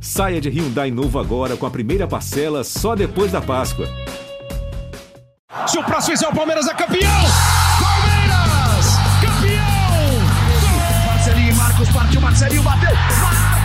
Saia de Hyundai novo agora com a primeira parcela só depois da Páscoa. Se o próximo fizer o Palmeiras é campeão! Palmeiras! Campeão! Marcelinho Marcos partiu, Marcelinho bateu! Marcos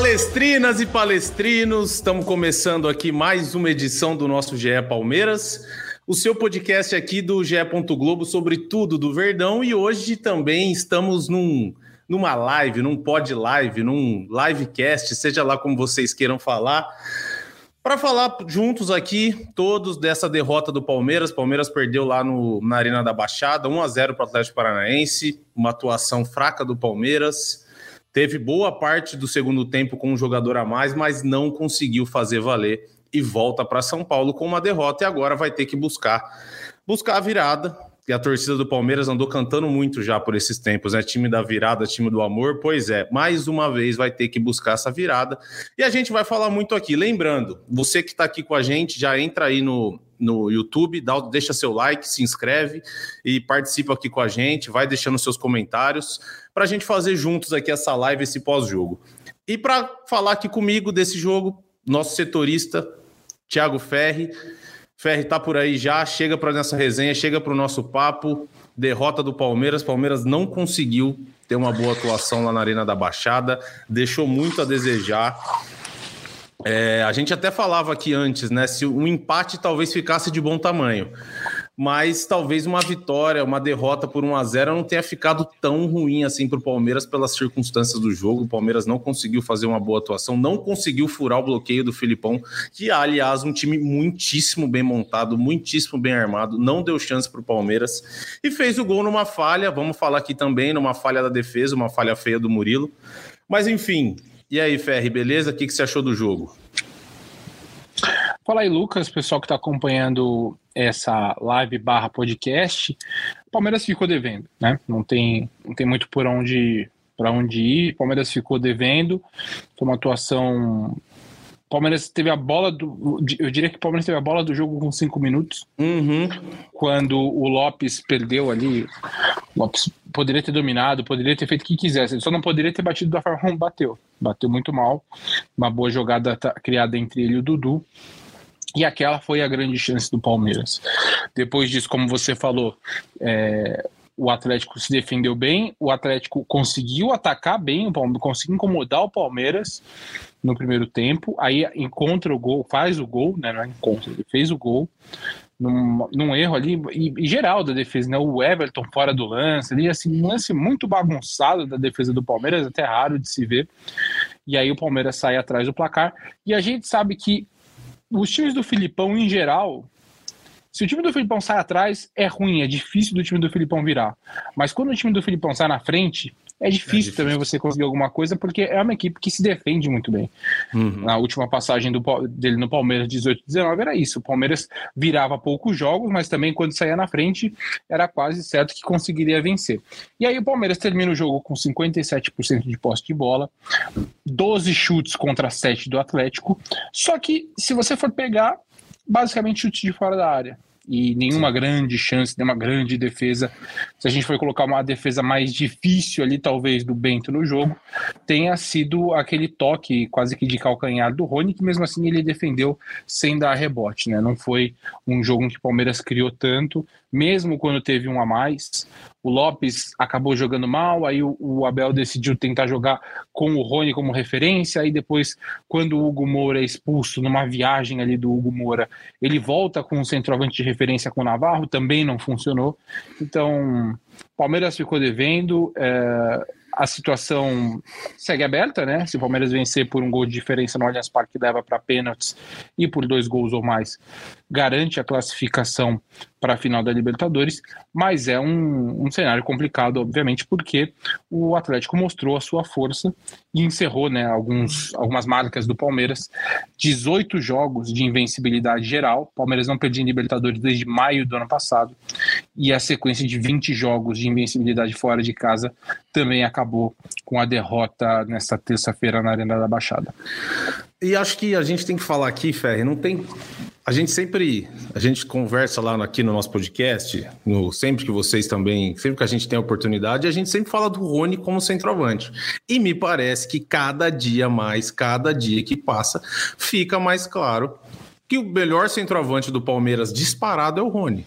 Palestrinas e palestrinos, estamos começando aqui mais uma edição do nosso GE Palmeiras, o seu podcast aqui do GE. Globo sobre tudo do Verdão e hoje também estamos num, numa live, num pod live, num livecast, seja lá como vocês queiram falar, para falar juntos aqui todos dessa derrota do Palmeiras. Palmeiras perdeu lá no, na Arena da Baixada, 1 a 0 para o Atlético Paranaense, uma atuação fraca do Palmeiras. Teve boa parte do segundo tempo com um jogador a mais, mas não conseguiu fazer valer e volta para São Paulo com uma derrota e agora vai ter que buscar buscar a virada. E a torcida do Palmeiras andou cantando muito já por esses tempos, né? Time da virada, time do amor. Pois é, mais uma vez vai ter que buscar essa virada. E a gente vai falar muito aqui. Lembrando, você que está aqui com a gente, já entra aí no, no YouTube, dá, deixa seu like, se inscreve e participa aqui com a gente, vai deixando seus comentários para a gente fazer juntos aqui essa live, esse pós-jogo. E para falar aqui comigo desse jogo, nosso setorista, Thiago Ferri. Ferri tá por aí já, chega para nossa resenha, chega para o nosso papo. Derrota do Palmeiras. Palmeiras não conseguiu ter uma boa atuação lá na Arena da Baixada, deixou muito a desejar. É, a gente até falava aqui antes, né? Se o empate talvez ficasse de bom tamanho mas talvez uma vitória, uma derrota por 1 a 0 não tenha ficado tão ruim assim para o Palmeiras pelas circunstâncias do jogo. O Palmeiras não conseguiu fazer uma boa atuação, não conseguiu furar o bloqueio do Filipão, que aliás um time muitíssimo bem montado, muitíssimo bem armado, não deu chance para o Palmeiras e fez o gol numa falha. Vamos falar aqui também numa falha da defesa, uma falha feia do Murilo. Mas enfim, e aí, Ferri, beleza? O que, que você achou do jogo? Fala aí, Lucas, pessoal que está acompanhando essa live barra podcast. Palmeiras ficou devendo, né? Não tem, não tem muito por onde para onde ir. Palmeiras ficou devendo. Foi uma atuação. Palmeiras teve a bola do. Eu diria que o Palmeiras teve a bola do jogo com cinco minutos. Uhum. Quando o Lopes perdeu ali. O Lopes poderia ter dominado, poderia ter feito o que quisesse. Ele só não poderia ter batido da forma como bateu. Bateu muito mal. Uma boa jogada criada entre ele e o Dudu. E aquela foi a grande chance do Palmeiras. Depois disso, como você falou, é, o Atlético se defendeu bem, o Atlético conseguiu atacar bem, o Palmeiras conseguiu incomodar o Palmeiras no primeiro tempo, aí encontra o gol, faz o gol, né? Não é encontra, ele fez o gol. Num, num erro ali, e, e, geral da defesa, né? O Everton fora do lance, ali, assim, um lance muito bagunçado da defesa do Palmeiras, até raro de se ver. E aí o Palmeiras sai atrás do placar. E a gente sabe que os times do Filipão, em geral, se o time do Filipão sai atrás, é ruim, é difícil do time do Filipão virar. Mas quando o time do Filipão sai na frente, é difícil, é difícil, também você conseguir alguma coisa, porque é uma equipe que se defende muito bem. Uhum. Na última passagem do, dele no Palmeiras 18-19 era isso. O Palmeiras virava poucos jogos, mas também quando saía na frente era quase certo que conseguiria vencer. E aí o Palmeiras termina o jogo com 57% de posse de bola, 12 chutes contra 7 do Atlético. Só que se você for pegar, basicamente chutes de fora da área e nenhuma Sim. grande chance, nenhuma grande defesa. Se a gente for colocar uma defesa mais difícil ali, talvez, do Bento no jogo, tenha sido aquele toque quase que de calcanhar do Rony, que mesmo assim ele defendeu sem dar rebote, né? Não foi um jogo em que o Palmeiras criou tanto, mesmo quando teve um a mais. O Lopes acabou jogando mal, aí o, o, Abel decidiu tentar jogar com o Rony como referência, aí depois, quando o Hugo Moura é expulso numa viagem ali do Hugo Moura, ele volta com um centroavante de referência com o Navarro, também não funcionou. Então, Palmeiras ficou devendo. É, a situação segue aberta, né? Se o Palmeiras vencer por um gol de diferença no Allianz Parque, leva para pênaltis e por dois gols ou mais, garante a classificação para a final da Libertadores, mas é um, um, cenário complicado, obviamente, porque o Atlético mostrou a sua força e encerrou né, alguns, algumas marcas do Palmeiras. 18 jogos de invencibilidade geral. O Palmeiras não perdia em Libertadores desde maio do ano passado. E a sequência de 20 jogos de invencibilidade fora de casa também acabou com a derrota nesta terça-feira na Arena da Baixada. E acho que a gente tem que falar aqui, Ferre, não tem A gente sempre, a gente conversa lá aqui no nosso podcast, no, sempre que vocês também, sempre que a gente tem a oportunidade, a gente sempre fala do Rony como centroavante. E me parece que cada dia mais, cada dia que passa, fica mais claro que o melhor centroavante do Palmeiras disparado é o Rony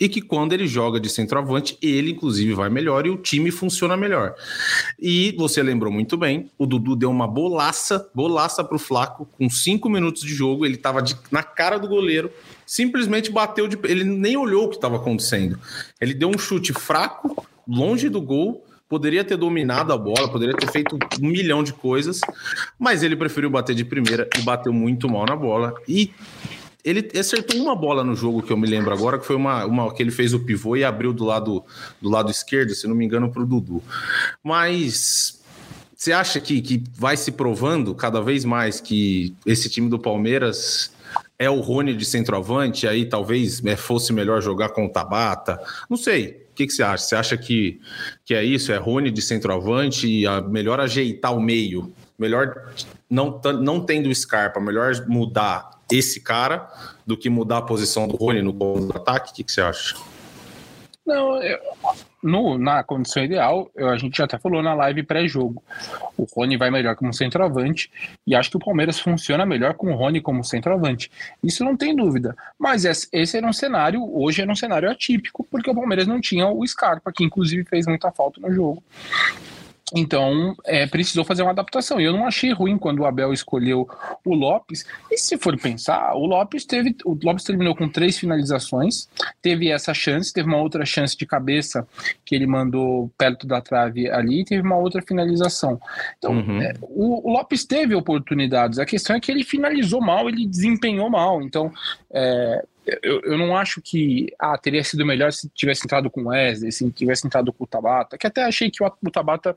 e que quando ele joga de centroavante, ele inclusive vai melhor e o time funciona melhor. E você lembrou muito bem, o Dudu deu uma bolaça, bolaça pro Flaco, com cinco minutos de jogo, ele tava de, na cara do goleiro, simplesmente bateu de. Ele nem olhou o que estava acontecendo. Ele deu um chute fraco, longe do gol, poderia ter dominado a bola, poderia ter feito um milhão de coisas, mas ele preferiu bater de primeira e bateu muito mal na bola. E ele acertou uma bola no jogo que eu me lembro agora, que foi uma, uma que ele fez o pivô e abriu do lado, do lado esquerdo, se não me engano, para o Dudu. Mas você acha que, que vai se provando cada vez mais que esse time do Palmeiras é o Rony de centroavante, aí talvez é, fosse melhor jogar com o Tabata? Não sei. O que, que você acha? Você acha que, que é isso? É Rony de centroavante e a, melhor ajeitar o meio? Melhor não, não tendo Scarpa, melhor mudar esse cara do que mudar a posição do Rony no do ataque? O que, que você acha? Não, eu, no, na condição ideal, eu, a gente já até falou na live pré-jogo. O Rony vai melhor como centroavante e acho que o Palmeiras funciona melhor com o Rony como centroavante. Isso não tem dúvida. Mas esse era um cenário, hoje era um cenário atípico, porque o Palmeiras não tinha o Scarpa, que inclusive fez muita falta no jogo. Então, é, precisou fazer uma adaptação. E eu não achei ruim quando o Abel escolheu o Lopes. E se for pensar, o Lopes teve. O Lopes terminou com três finalizações, teve essa chance, teve uma outra chance de cabeça que ele mandou perto da trave ali, e teve uma outra finalização. Então, uhum. é, o, o, Lopes teve oportunidades. A questão é que ele finalizou mal, ele desempenhou mal. Então, é, eu, eu não acho que ah, teria sido melhor se tivesse entrado com o Wesley, se tivesse entrado com o Tabata, que até achei que o, o Tabata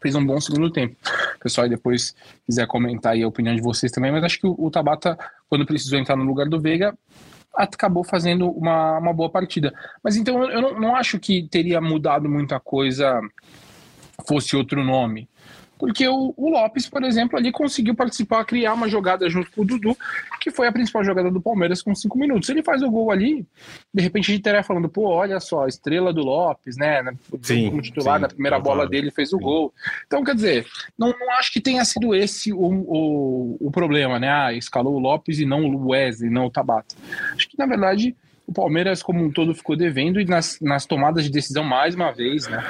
fez um bom segundo tempo. Pessoal depois quiser comentar aí a opinião de vocês também, mas acho que o, o Tabata, quando precisou entrar no lugar do Veiga, acabou fazendo uma, uma boa partida. Mas então eu não, não acho que teria mudado muita coisa fosse outro nome. Porque o, o, Lopes, por exemplo, ali conseguiu participar, criar uma jogada junto com o Dudu, que foi a principal jogada do Palmeiras com cinco minutos. Ele faz o gol ali, de repente a gente estaria falando, pô, olha só, estrela do Lopes, né? Sim, como titular, sim, na primeira bola dele fez o sim. gol. Então, quer dizer, não, não acho que tenha sido esse o, o, o problema, né? Ah, escalou o Lopes e não o Wesley, não o Tabata. Acho que, na verdade, o Palmeiras como um todo ficou devendo e nas, nas tomadas de decisão mais uma vez, né?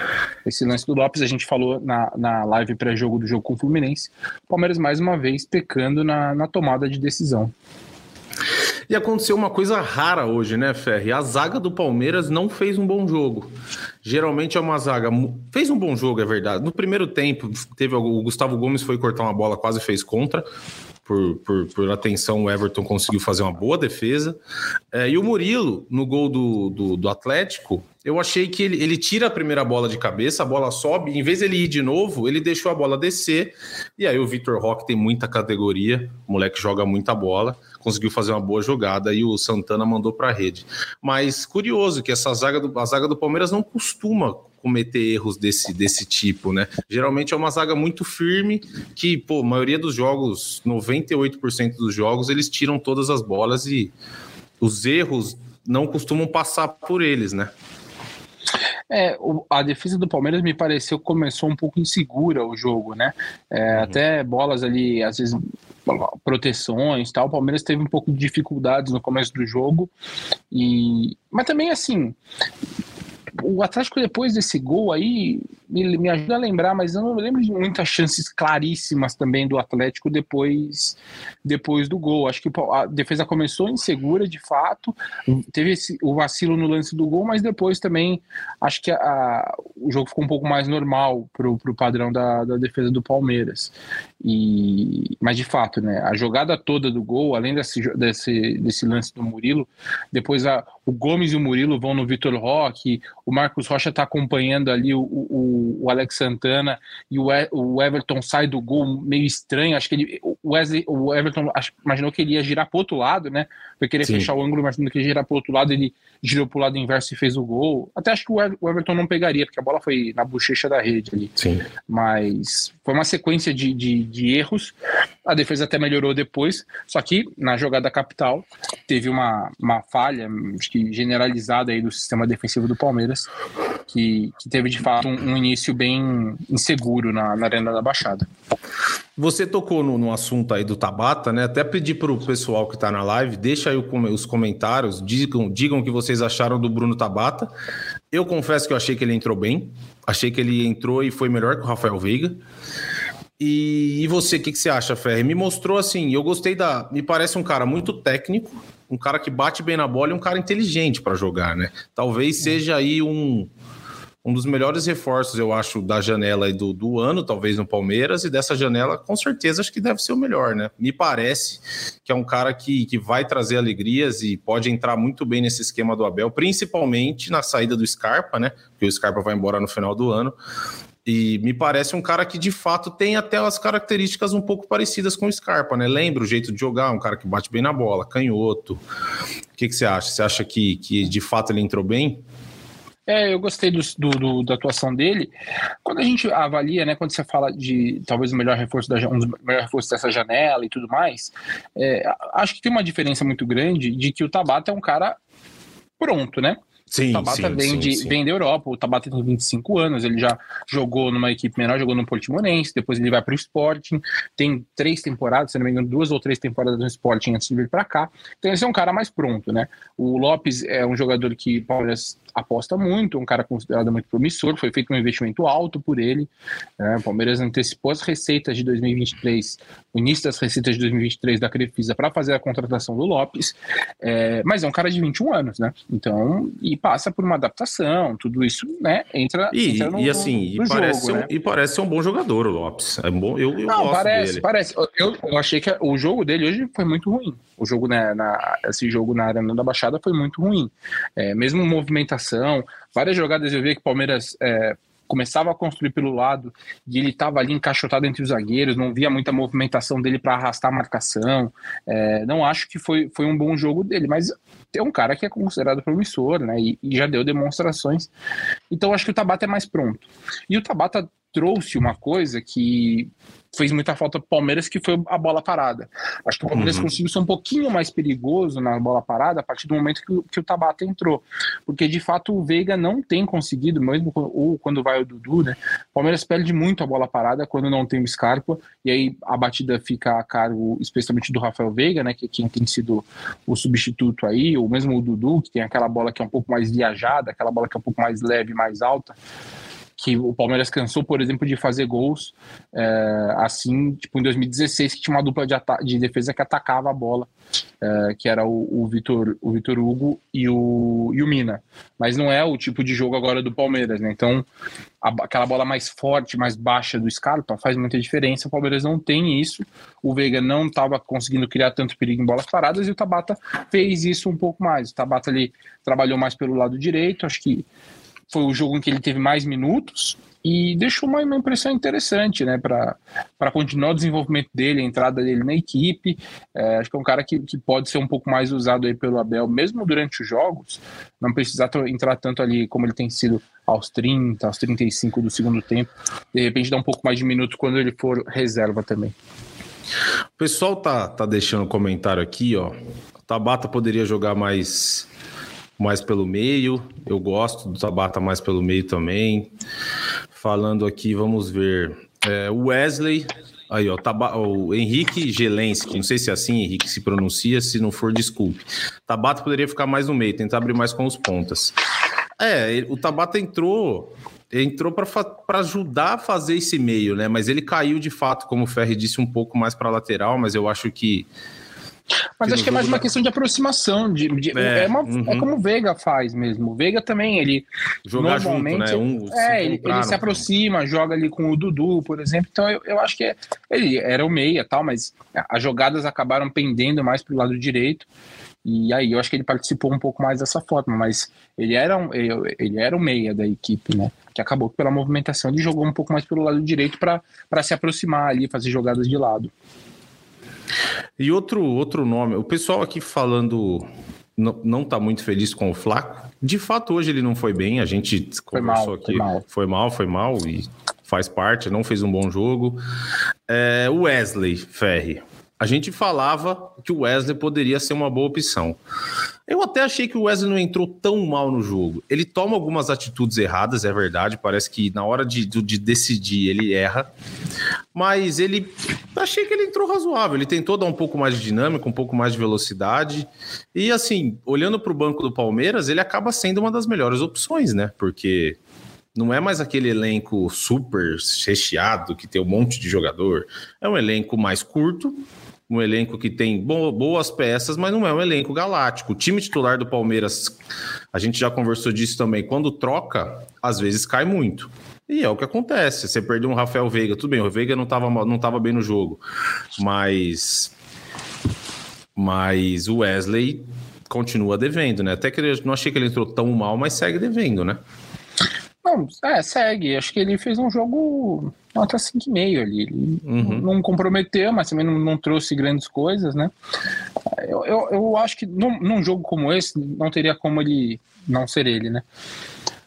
Esse lance do Lopes a gente falou na, na live pré-jogo do jogo com o Fluminense. O Palmeiras mais uma vez pecando na, na tomada de decisão. E aconteceu uma coisa rara hoje, né, Ferri? A zaga do Palmeiras não fez um bom jogo. Geralmente é uma zaga. Fez um bom jogo, é verdade. No primeiro tempo, teve o Gustavo Gomes foi cortar uma bola, quase fez contra por, por, por, atenção, o Everton conseguiu fazer uma boa defesa. É, e o Murilo, no gol do, do, do, Atlético, eu achei que ele, ele tira a primeira bola de cabeça, a bola sobe, em vez de ele ir de novo, ele deixou a bola descer. E aí o Vitor Roque tem muita categoria, o moleque joga muita bola, conseguiu fazer uma boa jogada e o Santana mandou para a rede. Mas curioso que essa zaga do, a zaga do Palmeiras não costuma cometer erros desse, desse tipo, né? Geralmente é uma zaga muito firme que, pô, a maioria dos jogos, 98% dos jogos, eles tiram todas as bolas e os erros não costumam passar por eles, né? É, a defesa do Palmeiras me pareceu que começou um pouco insegura o jogo, né? É, uhum. Até bolas ali, às vezes proteções tal. O Palmeiras teve um pouco de dificuldades no começo do jogo. E mas também assim, o Atlético depois desse gol aí me, me ajuda a lembrar, mas eu não lembro de muitas chances claríssimas também do Atlético depois depois do gol. Acho que a defesa começou insegura de fato, teve esse, o vacilo no lance do gol, mas depois também acho que a, a, o jogo ficou um pouco mais normal para o padrão da, da defesa do Palmeiras. E, mas de fato, né, a jogada toda do gol, além desse, desse, desse lance do Murilo, depois a, o Gomes e o Murilo vão no Vitor Roque, o Marcos Rocha está acompanhando ali o, o, o, Alex Santana e o, o Everton sai do gol meio estranho. Acho que ele, o, Wesley, o Everton imaginou que ele ia girar para outro lado, né? Foi querer Sim. fechar o ângulo, imaginou que ia girar para outro lado, ele girou para o lado inverso e fez o gol. Até acho que o Everton não pegaria, porque a bola foi na bochecha da rede ali. Sim. Mas foi uma sequência de, de, de erros. A defesa até melhorou depois, só que na jogada capital teve uma, uma falha, acho que generalizada aí do sistema defensivo do Palmeiras, que, que teve de fato um, um início bem inseguro na, na Arena da Baixada. Você tocou no, no, assunto aí do Tabata, né? Até pedir para o pessoal que está na live, deixa aí o, os comentários, digam, digam o que vocês acharam do Bruno Tabata. Eu confesso que eu achei que ele entrou bem, achei que ele entrou e foi melhor que o Rafael Veiga. E, e você, o que, que, você acha, Ferre? Me mostrou assim, eu gostei da. Me parece um cara muito técnico, um cara que bate bem na bola e um cara inteligente para jogar, né? Talvez seja aí um um dos melhores reforços, eu acho, da janela do, do ano, talvez no Palmeiras, e dessa janela, com certeza, acho que deve ser o melhor, né? Me parece que é um cara que, que vai trazer alegrias e pode entrar muito bem nesse esquema do Abel, principalmente na saída do Scarpa, né? Porque o Scarpa vai embora no final do ano. E me parece um cara que de fato tem até as características um pouco parecidas com o Scarpa, né? Lembra o jeito de jogar, um cara que bate bem na bola, canhoto. O que, que você acha? Você acha que, que de fato ele entrou bem? É, eu gostei do, do, do, da atuação dele. Quando a gente avalia, né, quando você fala de talvez o melhor reforço da, um dos melhores reforços dessa janela e tudo mais, é, acho que tem uma diferença muito grande de que o Tabata é um cara pronto, né? Sim, o Tabata sim, vem, sim, de, sim. vem da Europa, o Tabata tem 25 anos, ele já jogou numa equipe menor, jogou no Portimonense, depois ele vai para o Sporting, tem três temporadas, se não me engano, duas ou três temporadas no Sporting antes de vir para cá, então esse é um cara mais pronto, né? O Lopes é um jogador que Palmeiras aposta muito, um cara considerado muito promissor, foi feito um investimento alto por ele. Né? O Palmeiras antecipou as receitas de 2023, o início das receitas de 2023 da Crefisa para fazer a contratação do Lopes, é, mas é um cara de 21 anos, né? Então, e passa por uma adaptação, tudo isso, né? Entra, e, entra no, e assim, no, e, parece jogo, um, né? e parece ser um bom jogador, o Lopes. É bom, eu, eu Não, gosto parece, dele. parece. Eu, eu achei que o jogo dele hoje foi muito ruim. O jogo né, na, esse jogo na Arena da Baixada foi muito ruim. É, mesmo movimentação, várias jogadas eu vi que o Palmeiras é, começava a construir pelo lado e ele estava ali encaixotado entre os zagueiros, não via muita movimentação dele para arrastar a marcação. É, não acho que foi, foi um bom jogo dele, mas é um cara que é considerado promissor, né? E, e já deu demonstrações. Então acho que o Tabata é mais pronto. E o Tabata trouxe uma coisa que fez muita falta para o Palmeiras, que foi a bola parada. Acho que o Palmeiras uhum. conseguiu ser um pouquinho mais perigoso na bola parada a partir do momento que, que, o Tabata entrou. Porque, de fato, o Veiga não tem conseguido, mesmo ou quando vai o Dudu, né? O Palmeiras perde muito a bola parada quando não tem o Scarpa, e aí a batida fica a cargo, especialmente do Rafael Veiga, né? Que é quem tem sido o substituto aí, ou mesmo o Dudu, que tem aquela bola que é um pouco mais viajada, aquela bola que é um pouco mais leve, mais alta que o Palmeiras cansou, por exemplo, de fazer gols é, assim, tipo em 2016, que tinha uma dupla de, de defesa que atacava a bola, é, que era o, o, Vitor, o Vitor Hugo e o, e o Mina. Mas não é o tipo de jogo agora do Palmeiras, né? Então, a, aquela bola mais forte, mais baixa do Scarpa faz muita diferença. O Palmeiras não tem isso. O Veiga não estava conseguindo criar tanto perigo em bolas paradas e o Tabata fez isso um pouco mais. O Tabata ali trabalhou mais pelo lado direito, acho que foi o jogo em que ele teve mais minutos e deixou uma, uma impressão interessante, né, para continuar o desenvolvimento dele, a entrada dele na equipe. É, acho que é um cara que, que pode ser um pouco mais usado aí pelo Abel, mesmo durante os jogos, não precisar entrar tanto ali como ele tem sido aos 30, aos 35 do segundo tempo. De repente, dá um pouco mais de minutos quando ele for reserva também. O pessoal tá, tá deixando comentário aqui, ó. Tabata poderia jogar mais mais pelo meio. Eu gosto do Tabata mais pelo meio também. Falando aqui, vamos ver. É, Wesley. Aí, ó, Taba, o Henrique Gelensky, não sei se é assim, Henrique, se pronuncia, se não for, desculpe. Tabata poderia ficar mais no meio, tentar abrir mais com os pontas. É, o Tabata entrou entrou para ajudar a fazer esse meio, né? Mas ele caiu de fato, como o Ferri disse, um pouco mais para lateral, mas eu acho que mas acho que é mais uma questão de aproximação. De, de é, é, uma, uhum. é, como o Veiga faz mesmo. O Veiga também, ele. Jogar normalmente, junto, né? Um, é, ele, ele, se aproxima, joga ali com o Dudu, por exemplo. Então eu, eu acho que é, ele era o meia tal, mas as jogadas acabaram pendendo mais para o lado direito. E aí eu acho que ele participou um pouco mais dessa forma, mas ele era um, ele era o meia da equipe, né? Que acabou pela movimentação ele jogou um pouco mais pelo lado direito para se aproximar ali, fazer jogadas de lado. E outro, outro nome, o pessoal aqui falando não, não tá muito feliz com o Flaco. De fato, hoje ele não foi bem, a gente foi conversou mal, aqui. Foi mal. foi mal, foi mal e faz parte, não fez um bom jogo. É, o Wesley Ferri, a gente falava que o Wesley poderia ser uma boa opção. Eu até achei que o Wesley não entrou tão mal no jogo. Ele toma algumas atitudes erradas, é verdade. Parece que na hora de, de decidir ele erra. Mas ele. Achei que ele entrou razoável. Ele tentou dar um pouco mais de dinâmica, um pouco mais de velocidade. E assim, olhando para o banco do Palmeiras, ele acaba sendo uma das melhores opções, né? Porque não é mais aquele elenco super recheado que tem um monte de jogador. É um elenco mais curto um elenco que tem boas peças, mas não é um elenco galáctico. O time titular do Palmeiras, a gente já conversou disso também, quando troca, às vezes cai muito. E é o que acontece. Você perdeu um Rafael Veiga, tudo bem, o Veiga não estava não tava bem no jogo, mas mas o Wesley continua devendo, né? Até que eu não achei que ele entrou tão mal, mas segue devendo, né? Não, é, segue. Acho que ele fez um jogo nota 5,5 ali. Ele uhum. não comprometeu, mas também não, não trouxe grandes coisas, né? Eu, eu, eu, acho que num, num jogo como esse, não teria como ele não ser ele, né?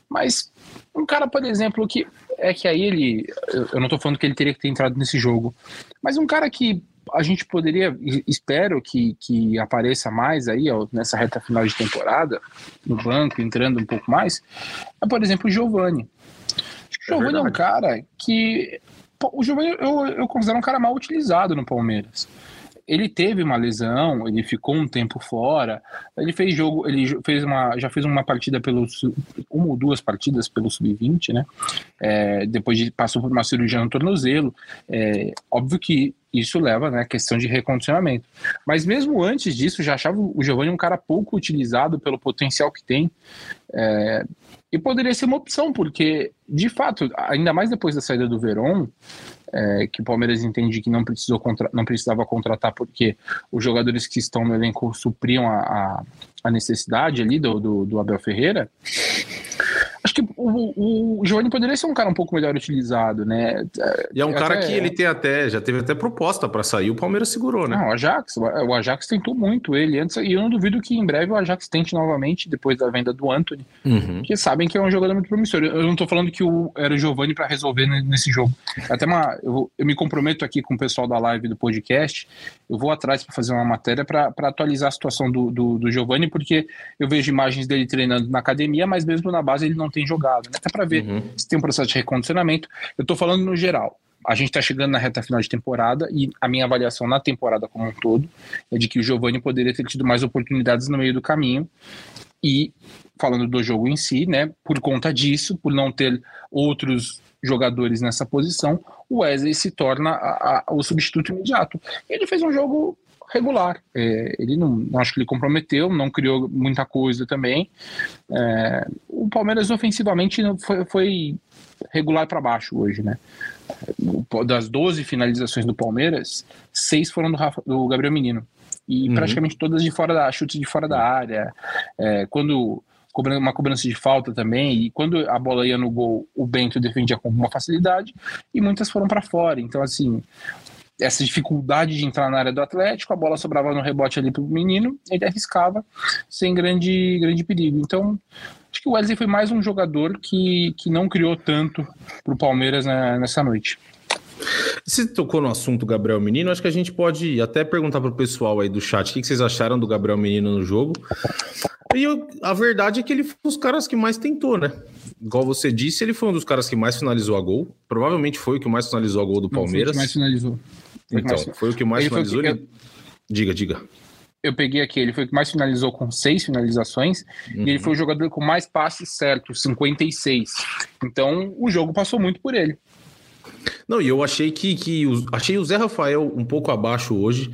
Mas um cara, por exemplo, que é que aí ele. Eu não tô falando que ele teria que ter entrado nesse jogo, mas um cara que a gente poderia, espero que, que apareça mais aí ó, nessa reta final de temporada, no banco, entrando um pouco mais, é, por exemplo, o Giovanni. Acho que o é Giovanni é um cara que. O Giovanni eu, eu considero um cara mal utilizado no Palmeiras ele teve uma lesão, ele ficou um tempo fora, ele fez jogo, ele fez uma, já fez uma partida pelo uma ou duas partidas pelo sub-20, né? É, depois de passou por uma cirurgia no tornozelo. É, óbvio que isso leva, né, questão de recondicionamento. Mas mesmo antes disso, já achava o Giovanni um cara pouco utilizado pelo potencial que tem. É, e poderia ser uma opção, porque, de fato, ainda mais depois da saída do Verón, é, que o Palmeiras entende que não, precisou contra, não precisava contratar porque os jogadores que estão no elenco supriam a, a, a necessidade ali do, do, do Abel Ferreira. Que o, o Giovanni poderia ser um cara um pouco melhor utilizado, né? E é um cara que ele tem até, já teve até proposta para sair, o Palmeiras segurou, né? Não, o Ajax, o Ajax tentou muito ele antes, e eu não duvido que em breve o Ajax tente novamente, depois da venda do Anthony, uhum. porque sabem que é um jogador muito promissor. Eu não tô falando que o, era o Giovanni para resolver nesse jogo. Até uma, eu, eu, me comprometo aqui com o pessoal da live do podcast, eu vou atrás para fazer uma matéria para atualizar a situação do, do, do Giovanni, porque eu vejo imagens dele treinando na academia, mas mesmo na base ele não tem jogado, né? Até para ver uhum. se tem um processo de recondicionamento. Eu estou falando no geral. A gente está chegando na reta final de temporada e a minha avaliação na temporada como um todo é de que o Giovani poderia ter tido mais oportunidades no meio do caminho. E falando do jogo em si, né, por conta disso, por não ter outros jogadores nessa posição, o Wesley se torna a, a, o substituto imediato. Ele fez um jogo regular. É, ele não, acho que ele comprometeu, não criou muita coisa também. É, o Palmeiras ofensivamente foi, foi regular para baixo hoje, né? Das 12 finalizações do Palmeiras, seis foram do, Rafa, do Gabriel Menino. E uhum. praticamente todas de fora da chute de fora da área. É, quando uma cobrança de falta também, e quando a bola ia no gol, o Bento defendia com uma facilidade, e muitas foram para fora. Então, assim, essa dificuldade de entrar na área do Atlético, a bola sobrava no rebote ali pro menino, ele arriscava sem grande, grande perigo. Então, acho que o Wesley foi mais um jogador que, que não criou tanto pro Palmeiras nessa noite. Você tocou no assunto Gabriel Menino, acho que a gente pode até perguntar pro pessoal aí do chat o que vocês acharam do Gabriel Menino no jogo. E eu, a verdade é que ele foi um dos caras que mais tentou, né? Igual você disse, ele foi um dos caras que mais finalizou a gol. Provavelmente foi o que mais finalizou a gol do Palmeiras. Não, foi o que mais finalizou. Foi então, mais... foi o que mais ele finalizou. Que... Ele... Diga, diga. Eu peguei aqui, ele foi o que mais finalizou com seis finalizações, uhum. e ele uhum. foi o jogador com mais passes certos, 56. Então, o jogo passou muito por ele. Não, e eu achei que, que achei o Zé Rafael um pouco abaixo hoje.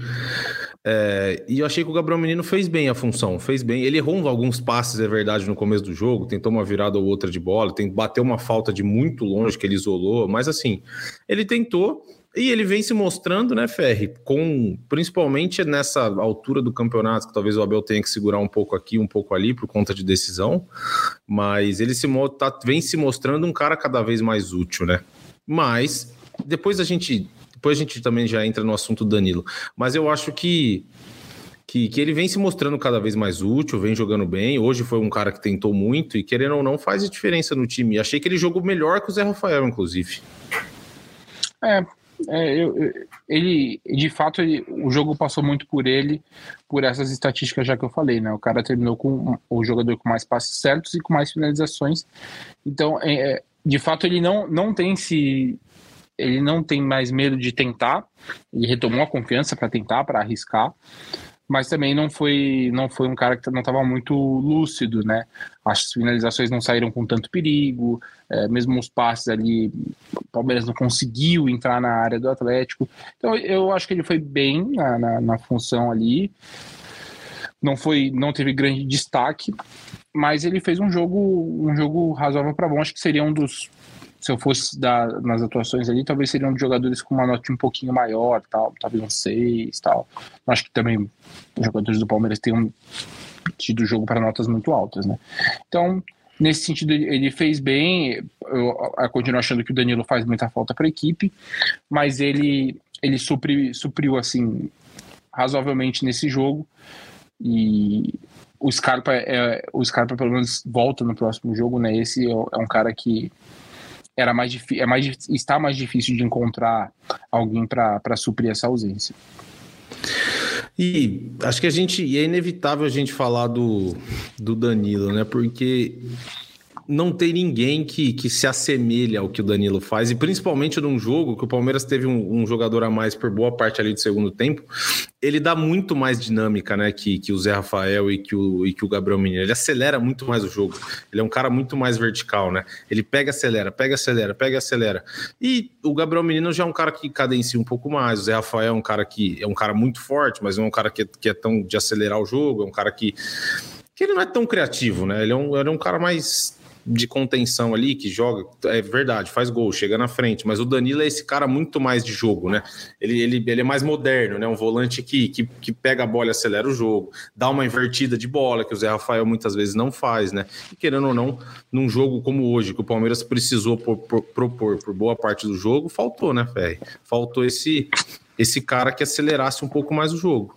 É, e eu achei que o Gabriel Menino fez bem a função, fez bem. Ele errou alguns passes, é verdade, no começo do jogo, tentou uma virada ou outra de bola, tem, bateu uma falta de muito longe que ele isolou, mas assim, ele tentou, E ele vem se mostrando, né, Ferri, com principalmente nessa altura do campeonato, que talvez o Abel tenha que segurar um pouco aqui, um pouco ali, por conta de decisão, mas ele se tá, vem se mostrando um cara cada vez mais útil, né? Mas depois a gente. Depois a gente também já entra no assunto do Danilo. Mas eu acho que que, que ele vem se mostrando cada vez mais útil, vem jogando bem. Hoje foi um cara que tentou muito e, querendo ou não, faz a diferença no time. Achei que ele jogou melhor que o Zé Rafael, inclusive. É, é, eu, ele, de fato, ele, o jogo passou muito por ele, por essas estatísticas já que eu falei, né? O cara terminou com o jogador com mais passes certos e com mais finalizações. Então, é, é de fato, ele não, não tem se ele não tem mais medo de tentar. Ele retomou a confiança para tentar, para arriscar mas também não foi não foi um cara que não estava muito lúcido, né? As finalizações não saíram com tanto perigo, é, mesmo os passes ali, o Palmeiras não conseguiu entrar na área do Atlético. Então eu acho que ele foi bem na, na, na função ali. Não foi, não teve grande destaque, mas ele fez um jogo um jogo razoável para bom. Acho que seria um dos se eu fosse dar nas atuações ali, talvez seriam jogadores com uma nota um pouquinho maior, tal, talvez um 6, tal. Acho que também os jogadores do Palmeiras têm tido jogo para notas muito altas, né? Então, nesse sentido, ele fez bem. Eu, eu continuo achando que o Danilo faz muita falta para a equipe, mas ele ele supri, supriu assim razoavelmente nesse jogo e o Scarpa é o Scarpa pelo menos volta no próximo jogo, né? Esse é, é um cara que era mais é mais está mais difícil de encontrar alguém para suprir essa ausência. E acho que a gente é inevitável a gente falar do, do Danilo, né? Porque não tem ninguém que, que se assemelha ao que o Danilo faz, e principalmente num jogo que o Palmeiras teve um, um, jogador a mais por boa parte ali do segundo tempo, ele dá muito mais dinâmica, né, que, que o Zé Rafael e que o, e que o Gabriel Menino. Ele acelera muito mais o jogo. Ele é um cara muito mais vertical, né? Ele pega, acelera, pega, acelera, pega, acelera. E o Gabriel Menino já é um cara que cadencia um pouco mais. O Zé Rafael é um cara que é um cara muito forte, mas não é um cara que, que é tão de acelerar o jogo, é um cara que que ele não é tão criativo, né? Ele é um, ele é um cara mais de contenção ali que joga, é verdade, faz gol, chega na frente, mas o Danilo é esse cara muito mais de jogo, né? Ele, ele, ele é mais moderno, né? Um volante que, que, que pega a bola e acelera o jogo, dá uma invertida de bola, que o Zé Rafael muitas vezes não faz, né? E querendo ou não, num jogo como hoje, que o Palmeiras precisou por, por, propor por boa parte do jogo, faltou, né, Ferri? Faltou esse, esse cara que acelerasse um pouco mais o jogo.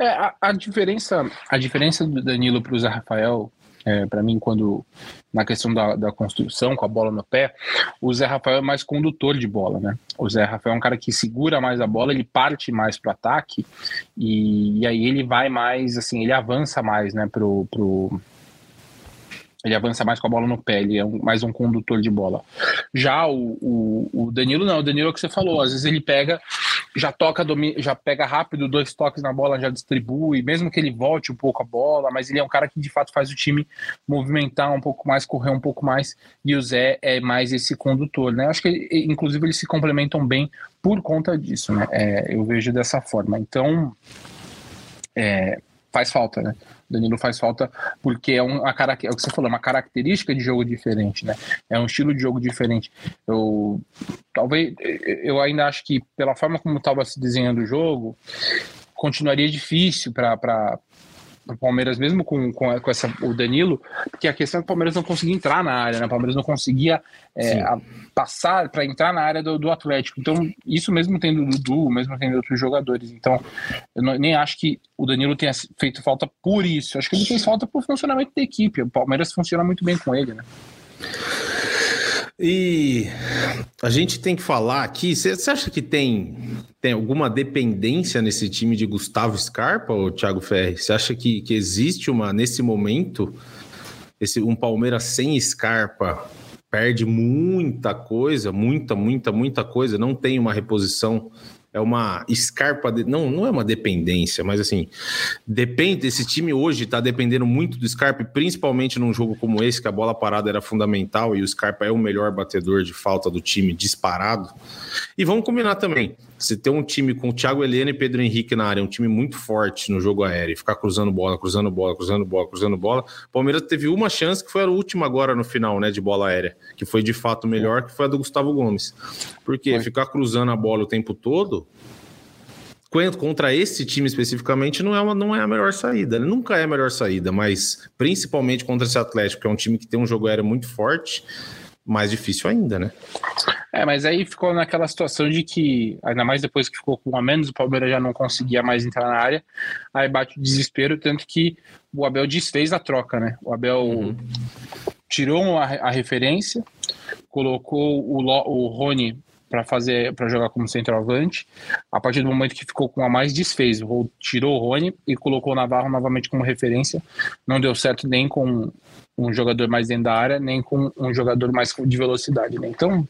É, a, a, diferença, a diferença do Danilo para o Zé Rafael é, para mim, quando na questão da, da, construção, com a bola no pé, o Zé Rafael é mais condutor de bola, né? O Zé Rafael é um cara que segura mais a bola, ele parte mais pro ataque e, e aí ele vai mais, assim, ele avança mais, né, pro, pro ele avança mais com a bola no pé, ele é um, mais um condutor de bola. Já o, o, o, Danilo não, o Danilo é o que você falou, às vezes ele pega, já toca, já pega rápido, dois toques na bola, já distribui, mesmo que ele volte um pouco a bola, mas ele é um cara que de fato faz o time movimentar um pouco mais, correr um pouco mais, e o Zé é mais esse condutor, né? Acho que inclusive eles se complementam bem por conta disso, né? É, eu vejo dessa forma. Então, é, faz falta, né? Danilo faz falta porque é, um, a, é o que você falou, é uma característica de jogo diferente, né? É um estilo de jogo diferente. Eu talvez eu ainda acho que pela forma como estava se desenhando o jogo, continuaria difícil para o Palmeiras, mesmo com, com, com, essa, o Danilo, porque a questão é que o Palmeiras não conseguia entrar na área, né? O Palmeiras não conseguia é, passar para entrar na área do, do, Atlético. Então, isso mesmo tendo o Dudu, mesmo tendo outros jogadores. Então, eu não, nem acho que o Danilo tenha feito falta por isso. Acho que ele fez falta por funcionamento da equipe. O Palmeiras funciona muito bem com ele, né? E a gente tem que falar aqui. Você acha que tem, tem alguma dependência nesse time de Gustavo Scarpa, ou Thiago Ferri? Você acha que, que existe uma, nesse momento, esse, um Palmeiras sem Scarpa perde muita coisa, muita, muita, muita coisa, não tem uma reposição é uma escarpa, de, não, não é uma dependência, mas assim, depende, esse time hoje está dependendo muito do Scarpa, principalmente num jogo como esse, que a bola parada era fundamental e o Scarpa é o melhor batedor de falta do time disparado. E vamos combinar também, se ter um time com Thiago Helena e Pedro Henrique na área, um time muito forte no jogo aéreo, ficar cruzando bola, cruzando bola, cruzando bola, cruzando bola, o Palmeiras teve uma chance que foi a última agora no final, né, de bola aérea, que foi de fato melhor, que foi a do Gustavo Gomes. Porque ficar cruzando a bola o tempo todo, contra esse time especificamente não é, uma, não é a melhor saída. Né? Nunca é a melhor saída, mas principalmente contra esse Atlético, que é um time que tem um jogo aéreo muito forte, mais difícil ainda, né? É, mas aí ficou naquela situação de que, ainda mais depois que ficou com um a menos, o Palmeiras já não conseguia mais entrar na área, aí bate o desespero, tanto que o Abel desfez a troca, né? O Abel uhum. tirou a, a, referência, colocou o, o Rony para fazer para jogar como centroavante. A partir do momento que ficou com a mais desfez, tirou o Rony e colocou o Navarro novamente como referência. Não deu certo nem com um jogador mais dentro da área, nem com um jogador mais de velocidade. Né? Então,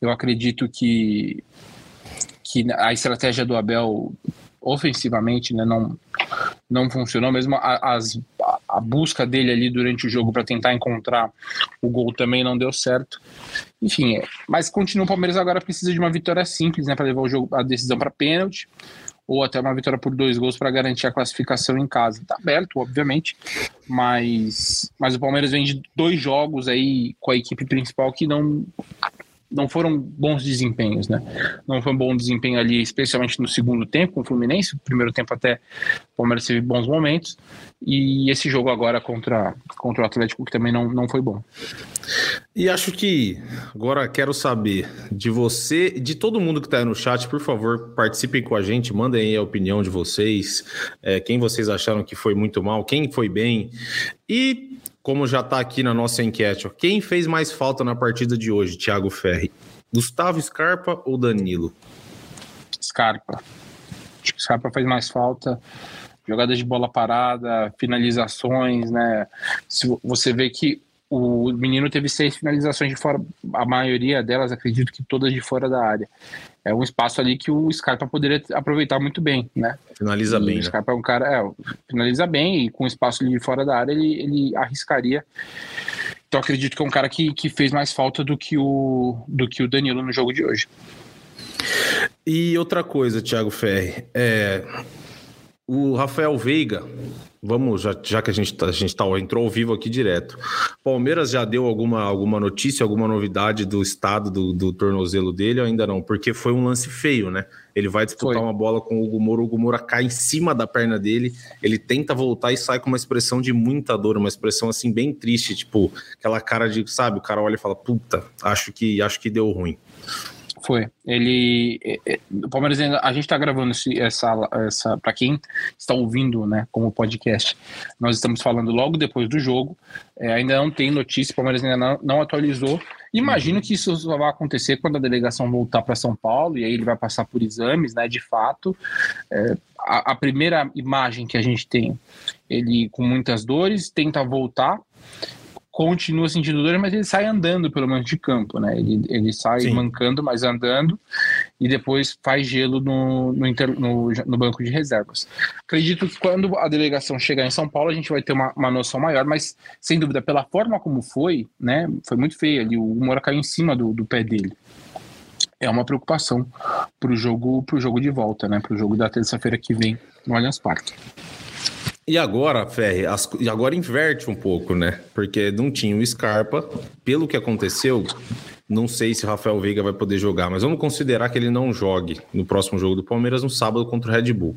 eu acredito que que a estratégia do Abel ofensivamente né, não, não funcionou, mesmo as, a busca dele ali durante o jogo para tentar encontrar o gol também não deu certo. Enfim, é, mas continua o Palmeiras agora precisa de uma vitória simples, né, para levar o jogo a decisão para pênalti ou até uma vitória por dois gols para garantir a classificação em casa. Está aberto, obviamente, mas mas o Palmeiras vem de dois jogos aí com a equipe principal que não não foram bons desempenhos, né? Não foi um bom desempenho ali, especialmente no segundo tempo com o Fluminense. Primeiro tempo até o Palmeiras teve bons momentos. E esse jogo agora contra, contra o Atlético que também não, não foi bom. E acho que agora quero saber de você, de todo mundo que está aí no chat, por favor, participem com a gente, mandem aí a opinião de vocês, é, quem vocês acharam que foi muito mal, quem foi bem. E como já está aqui na nossa enquete, ó, quem fez mais falta na partida de hoje, Thiago Ferri? Gustavo Scarpa ou Danilo? Scarpa. Acho que Scarpa fez mais falta. Jogadas de bola parada, finalizações, né? Se você vê que o menino teve seis finalizações de fora, a maioria delas, acredito que todas de fora da área. É um espaço ali que o Scarpa poderia aproveitar muito bem, né? Finaliza e bem. O né? Scarpa né? é um cara, é, finaliza bem e com espaço ali de fora da área ele, ele arriscaria. Então acredito que é um cara que, que fez mais falta do que, o, do que o Danilo no jogo de hoje. E outra coisa, Thiago Ferri, é, o Rafael Veiga, vamos, já, já que a gente, tá, a gente tá, entrou ao vivo aqui direto. Palmeiras já deu alguma, alguma notícia, alguma novidade do estado do, do tornozelo dele ou ainda não? Porque foi um lance feio, né? Ele vai disputar foi. uma bola com o Hugo Moura, o Hugo Moura cai em cima da perna dele, ele tenta voltar e sai com uma expressão de muita dor, uma expressão assim bem triste, tipo, aquela cara de, sabe, o cara olha e fala, puta, acho que, acho que deu ruim. Foi. Ele. É, é, o Palmeiras a gente está gravando esse, essa. essa para quem está ouvindo, né, como podcast, nós estamos falando logo depois do jogo. É, ainda não tem notícia, o Palmeiras ainda não, não atualizou. Imagino que isso só vai acontecer quando a delegação voltar para São Paulo e aí ele vai passar por exames, né? De fato. É, a, a primeira imagem que a gente tem, ele com muitas dores, tenta voltar continua sentindo dor, mas ele sai andando pelo menos de campo, né? Ele, ele sai Sim. mancando, mas andando, e depois faz gelo no, no, inter, no, no, banco de reservas. Acredito que quando a delegação chegar em São Paulo, a gente vai ter uma, uma noção maior, mas sem dúvida, pela forma como foi, né? Foi muito feio ali, o Moura caiu em cima do, do pé dele. É uma preocupação para o jogo, pro jogo de volta, né? Para o jogo da terça-feira que vem no Allianz Parque. E agora, Ferre, as, e agora inverte um pouco, né? Porque não tinha o Scarpa. Pelo que aconteceu, não sei se o Rafael Veiga vai poder jogar, mas vamos considerar que ele não jogue no próximo jogo do Palmeiras no sábado contra o Red Bull.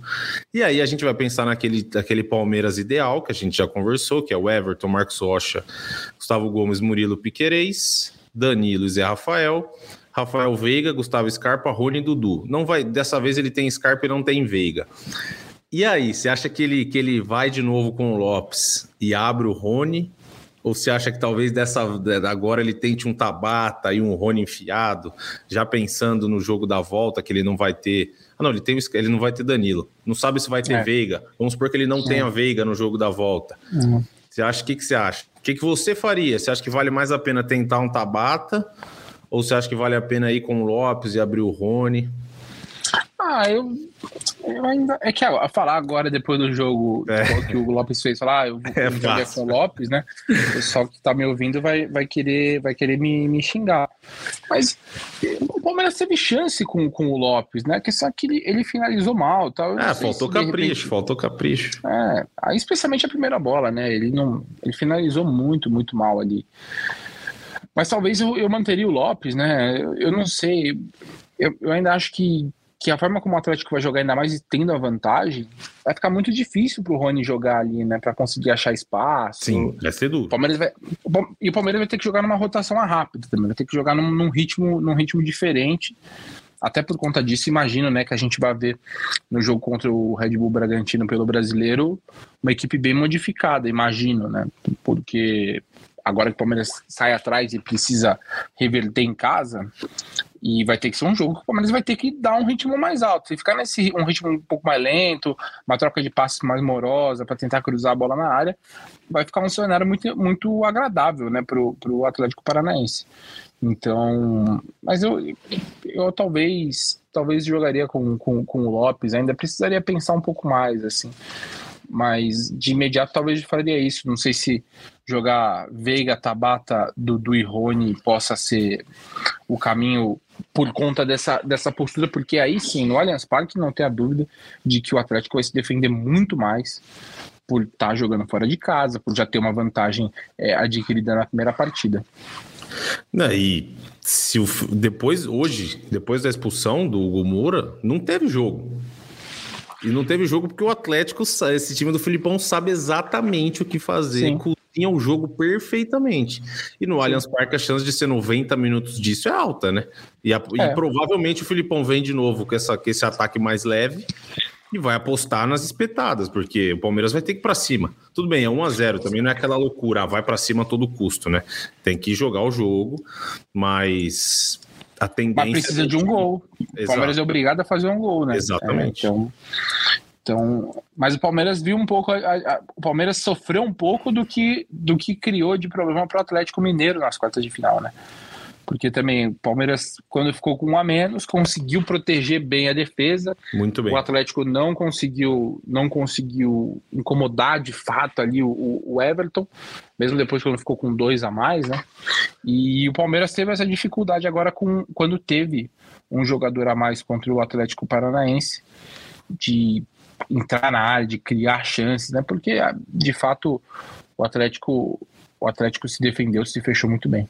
E aí a gente vai pensar naquele, naquele Palmeiras ideal, que a gente já conversou, que é o Everton, Marcos Rocha, Gustavo Gomes, Murilo Piquerez, Danilo e Zé Rafael. Rafael Veiga, Gustavo Scarpa, Rony e Dudu. Não vai, dessa vez ele tem Scarpa e não tem Veiga. E aí, você acha que ele, que ele vai de novo com o Lopes e abre o Rony? Ou você acha que talvez dessa agora ele tente um Tabata e um Rony enfiado, já pensando no jogo da volta que ele não vai ter. Ah, não, ele, tem, ele não vai ter Danilo. Não sabe se vai ter é. Veiga. Vamos supor que ele não é. tenha Veiga no jogo da volta. Uhum. Você acha o que, que você acha? O que, que você faria? Você acha que vale mais a pena tentar um Tabata? Ou você acha que vale a pena ir com o Lopes e abrir o Rony? Ah, eu, eu ainda. É que a falar agora, depois do jogo é. que o Lopes fez, falar, ah, eu vou é jogar com o Lopes, né? O pessoal que tá me ouvindo vai, vai querer, vai querer me, me xingar. Mas o Palmeiras teve chance com, com o Lopes, né? Que só que ele, ele finalizou mal. Tal. É, faltou capricho, repente... faltou capricho. É, aí, especialmente a primeira bola, né? Ele não. Ele finalizou muito, muito mal ali. Mas talvez eu, eu manteria o Lopes, né? Eu, eu não sei. Eu, eu ainda acho que que a forma como o Atlético vai jogar, ainda mais tendo a vantagem, vai ficar muito difícil pro Rony jogar ali, né? Pra conseguir achar espaço. Sim, vai ser duro. Palmeiras vai, e o Palmeiras vai ter que jogar numa rotação rápida também, vai ter que jogar num, num, ritmo, num ritmo diferente. Até por conta disso, imagino né, que a gente vai ver no jogo contra o Red Bull Bragantino pelo brasileiro uma equipe bem modificada, imagino, né? Porque agora que o Palmeiras sai atrás e precisa reverter em casa, e vai ter que ser um jogo que o Palmeiras vai ter que dar um ritmo mais alto. Se ficar nesse um ritmo um pouco mais lento, uma troca de passes mais morosa para tentar cruzar a bola na área, vai ficar um cenário muito, muito agradável né, para o Atlético Paranaense. Então, mas eu, eu talvez talvez jogaria com, com, com o Lopes, ainda precisaria pensar um pouco mais, assim mas de imediato talvez eu faria isso. Não sei se jogar Veiga, Tabata, Dudu e Rony possa ser o caminho por conta dessa, dessa postura, porque aí sim, no Allianz Parque não tem a dúvida de que o Atlético vai se defender muito mais por estar tá jogando fora de casa, por já ter uma vantagem é, adquirida na primeira partida. Não, e se o, depois, hoje, depois da expulsão do Hugo Moura, não teve jogo. E não teve jogo porque o Atlético, esse time do Filipão, sabe exatamente o que fazer. Tinha o jogo perfeitamente. E no. Allianz Parque a chance de ser 90 minutos disso é alta, né? E, a, é. e provavelmente o Filipão vem de novo com, essa, com esse ataque mais leve e vai apostar nas espetadas, porque o Palmeiras vai ter que ir para cima. Tudo bem, é 1 a 0 também não é aquela loucura, ah, vai para cima a todo custo, né? Tem que jogar o jogo, mas a tendência. Mas precisa de um gol. Exato. O Palmeiras é obrigado a fazer um gol, né? Exatamente. É, então, então, mas o Palmeiras viu um pouco, a, a, o Palmeiras sofreu um pouco do que, do que criou de problema para o Atlético Mineiro nas quartas de final, né? porque também o Palmeiras, quando ficou com um a menos, conseguiu proteger bem a defesa. Muito bem. O Atlético não conseguiu, não conseguiu incomodar de fato ali o, o Everton, mesmo depois quando ficou com dois a mais, né? E o Palmeiras teve essa dificuldade agora com quando teve um jogador a mais contra o Atlético Paranaense de entrar na área, de criar chances, né? Porque de fato o Atlético o Atlético se defendeu, se fechou muito bem.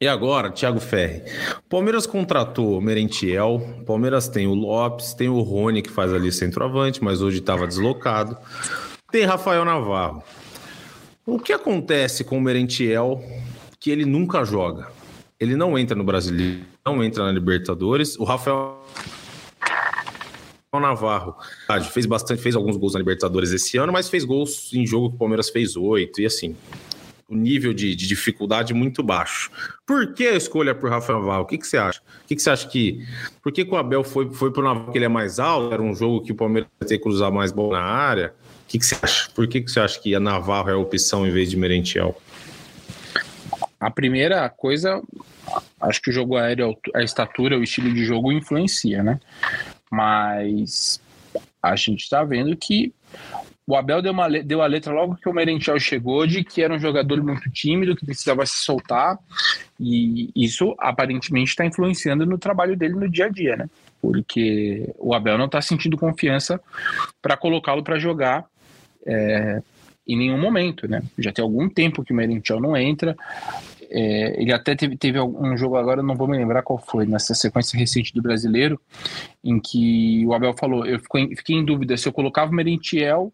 E agora, Thiago Ferri. Palmeiras contratou Merentiel, Palmeiras tem o Lopes, tem o Rony que faz ali centroavante, mas hoje estava deslocado. Tem Rafael Navarro. O que acontece com o Merentiel que ele nunca joga? Ele não entra no Brasileiro, não entra na Libertadores. O Rafael Navarro fez bastante, fez alguns gols na Libertadores esse ano, mas fez gols em jogo que o Palmeiras fez oito e assim o nível de, de, dificuldade muito baixo. Por que a escolha por Rafael Navarro? O que, que você acha? O que, que você acha que. Por que, que o Abel foi, foi pro Navarro que ele é mais alto? Era um jogo que o Palmeiras ia ter que cruzar mais bola na área? O que, que você acha? Por que, que você acha que a Navarro é a opção em vez de Merentiel? A primeira coisa, acho que o jogo aéreo, a estatura, o estilo de jogo influencia, né? Mas a gente está vendo que o Abel deu, uma, deu a letra logo que o Merentiel chegou de que era um jogador muito tímido, que precisava se soltar, e isso aparentemente está influenciando no trabalho dele no dia a dia, né? Porque o Abel não está sentindo confiança para colocá-lo para jogar é, em nenhum momento, né? Já tem algum tempo que o Merentiel não entra. É, ele até teve, teve um jogo agora, não vou me lembrar qual foi, nessa sequência recente do brasileiro, em que o Abel falou: eu fiquei em dúvida se eu colocava o Merentiel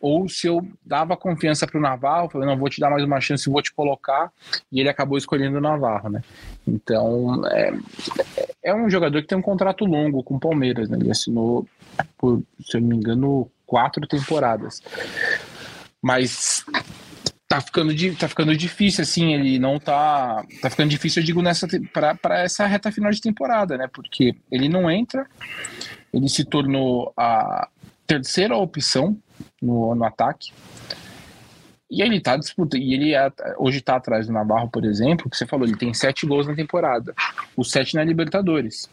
ou se eu dava confiança para o Navarro, falei, não, vou te dar mais uma chance, vou te colocar, e ele acabou escolhendo o Navarro, né? Então, é, é um jogador que tem um contrato longo com o Palmeiras, né? Ele assinou, por, se eu não me engano, quatro temporadas. Mas tá ficando, tá ficando difícil, assim, ele não tá. Tá ficando difícil, eu digo, nessa para essa reta final de temporada, né? Porque ele não entra, ele se tornou a terceira opção no, no ataque. E ele tá disputando, e ele é, hoje tá atrás do Navarro, por exemplo, que você falou, ele tem sete gols na temporada, os sete na Libertadores.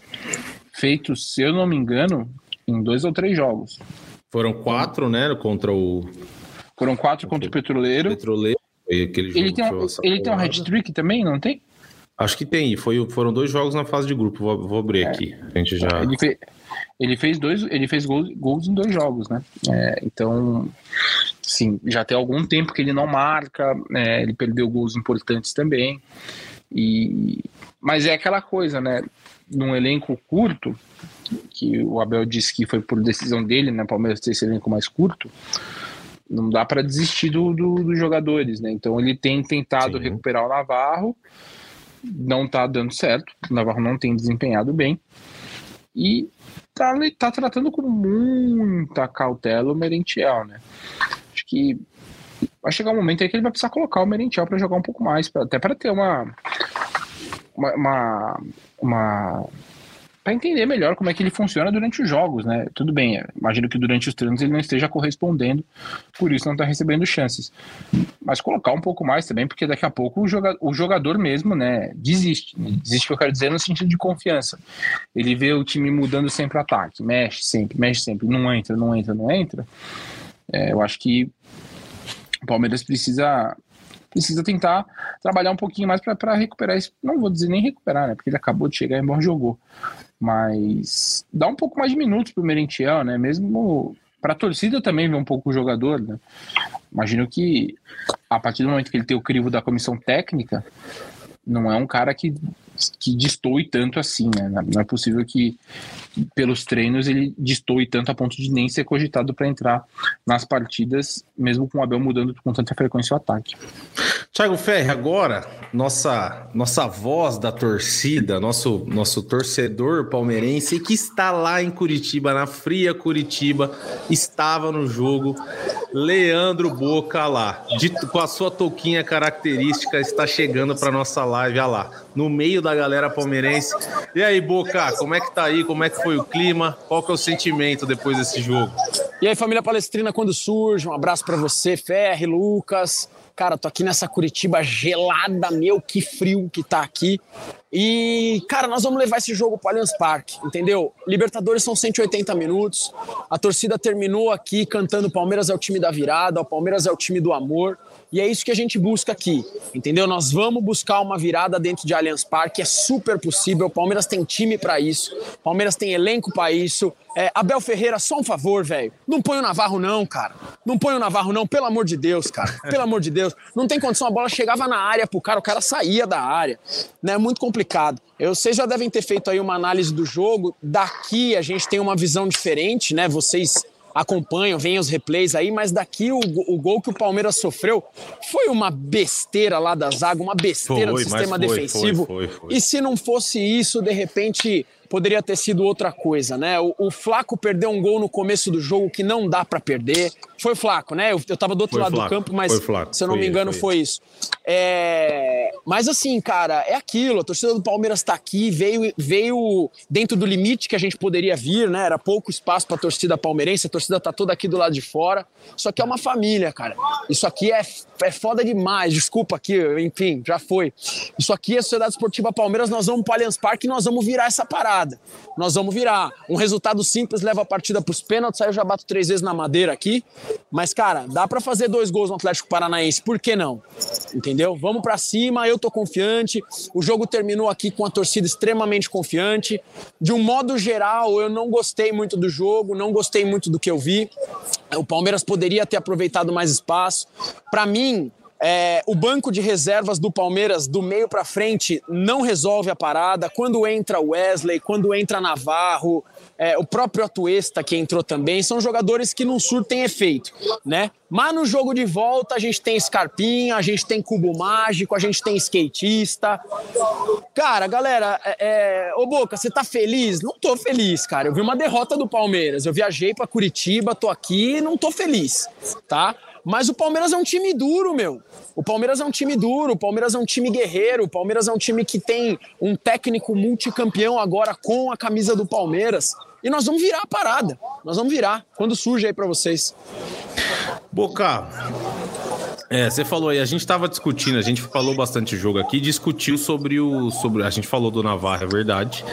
feitos, se eu não me engano, em dois ou três jogos. Foram quatro, né? Contra o. Foram quatro contra o Petroleiro. Petroleiro. ele tem, um, ele tem um hat-trick também, não tem? Acho que tem. Foi, foram dois jogos na fase de grupo. Vou, vou abrir é. aqui. A gente já. Ele fez, ele fez dois. Ele fez gols, gols em dois jogos, né? É, então, sim, já tem algum tempo que ele não marca. É, ele perdeu gols importantes também. E, mas é aquela coisa, né? Num elenco curto, que o Abel disse que foi por decisão dele, né? Palmeiras ter esse elenco mais curto não dá para desistir do, do, dos jogadores, né? Então ele tem tentado Sim. recuperar o Navarro, não tá dando certo, o Navarro não tem desempenhado bem e tá, tá tratando com muita cautela o Merentiel, né? Acho que vai chegar um momento aí que ele vai precisar colocar o Merentiel para jogar um pouco mais, pra, até para ter uma uma, uma, uma para entender melhor como é que ele funciona durante os jogos, né? Tudo bem, imagino que durante os treinos ele não esteja correspondendo, por isso não está recebendo chances. Mas colocar um pouco mais também, porque daqui a pouco o jogador, o jogador mesmo, né, desiste. Desiste que eu quero dizer no sentido de confiança. Ele vê o time mudando sempre ataque, mexe sempre, mexe sempre, não entra, não entra, não entra. É, eu acho que o Palmeiras precisa precisa tentar trabalhar um pouquinho mais para recuperar isso. Não vou dizer nem recuperar, né? Porque ele acabou de chegar e embora jogou. Mas dá um pouco mais de minutos pro Merentiel, né? Mesmo para a torcida também ver um pouco o jogador, né? Imagino que a partir do momento que ele tem o crivo da comissão técnica, não é um cara que que destoe tanto assim, né? Não é possível que pelos treinos ele destoe tanto a ponto de nem ser cogitado para entrar nas partidas, mesmo com o Abel mudando com tanta frequência o ataque. Thiago Ferre, agora nossa nossa voz da torcida, nosso nosso torcedor palmeirense que está lá em Curitiba, na fria Curitiba, estava no jogo. Leandro Boca lá, de, com a sua touquinha característica, está chegando para nossa live, lá, no meio da galera palmeirense. E aí, Boca, como é que tá aí? Como é que foi o clima? Qual que é o sentimento depois desse jogo? E aí, família palestrina, quando surge, um abraço para você, Ferre, Lucas. Cara, tô aqui nessa Curitiba gelada, meu, que frio que tá aqui. E, cara, nós vamos levar esse jogo pro Allianz Parque, entendeu? Libertadores são 180 minutos. A torcida terminou aqui cantando Palmeiras é o time da virada, o Palmeiras é o time do amor. E é isso que a gente busca aqui, entendeu? Nós vamos buscar uma virada dentro de Allianz Parque, é super possível. O Palmeiras tem time para isso, o Palmeiras tem elenco para isso. É, Abel Ferreira, só um favor, velho. Não põe o Navarro, não, cara. Não põe o Navarro, não, pelo amor de Deus, cara. Pelo amor de Deus. Não tem condição, a bola chegava na área pro cara, o cara saía da área. Né? É muito complicado. Eu, vocês já devem ter feito aí uma análise do jogo. Daqui a gente tem uma visão diferente, né? Vocês acompanham, veem os replays aí, mas daqui o, o gol que o Palmeiras sofreu foi uma besteira lá da zaga, uma besteira foi, do sistema foi, defensivo. Foi, e se não fosse isso, de repente poderia ter sido outra coisa, né? O, o Flaco perdeu um gol no começo do jogo que não dá para perder. Foi Flaco, né? Eu, eu tava do outro lado flaco, do campo, mas se eu não me engano foi, foi isso. É... Mas assim, cara, é aquilo. A torcida do Palmeiras tá aqui, veio, veio dentro do limite que a gente poderia vir, né? Era pouco espaço pra torcida palmeirense, a torcida tá toda aqui do lado de fora. Só que é uma família, cara. Isso aqui é, é foda demais. Desculpa aqui, enfim, já foi. Isso aqui é a Sociedade Esportiva Palmeiras, nós vamos pro Allianz Parque e nós vamos virar essa parada virada. Nós vamos virar. Um resultado simples leva a partida para os pênaltis. Aí eu já bato três vezes na madeira aqui. Mas, cara, dá para fazer dois gols no Atlético Paranaense. Por que não? Entendeu? Vamos para cima. Eu tô confiante. O jogo terminou aqui com a torcida extremamente confiante. De um modo geral, eu não gostei muito do jogo, não gostei muito do que eu vi. O Palmeiras poderia ter aproveitado mais espaço. Para mim, é, o banco de reservas do Palmeiras, do meio para frente, não resolve a parada. Quando entra Wesley, quando entra Navarro, é, o próprio Atuesta que entrou também, são jogadores que não surtem efeito, né? Mas no jogo de volta a gente tem Scarpinha, a gente tem Cubo Mágico, a gente tem skatista. Cara, galera, é, é... ô Boca, você tá feliz? Não tô feliz, cara. Eu vi uma derrota do Palmeiras. Eu viajei para Curitiba, tô aqui e não tô feliz, tá? Mas o Palmeiras é um time duro, meu. O Palmeiras é um time duro, o Palmeiras é um time guerreiro, o Palmeiras é um time que tem um técnico multicampeão agora com a camisa do Palmeiras. E nós vamos virar a parada. Nós vamos virar quando surge aí para vocês. Boca, é, você falou aí, a gente estava discutindo, a gente falou bastante jogo aqui, discutiu sobre o. Sobre, a gente falou do Navarro, é verdade.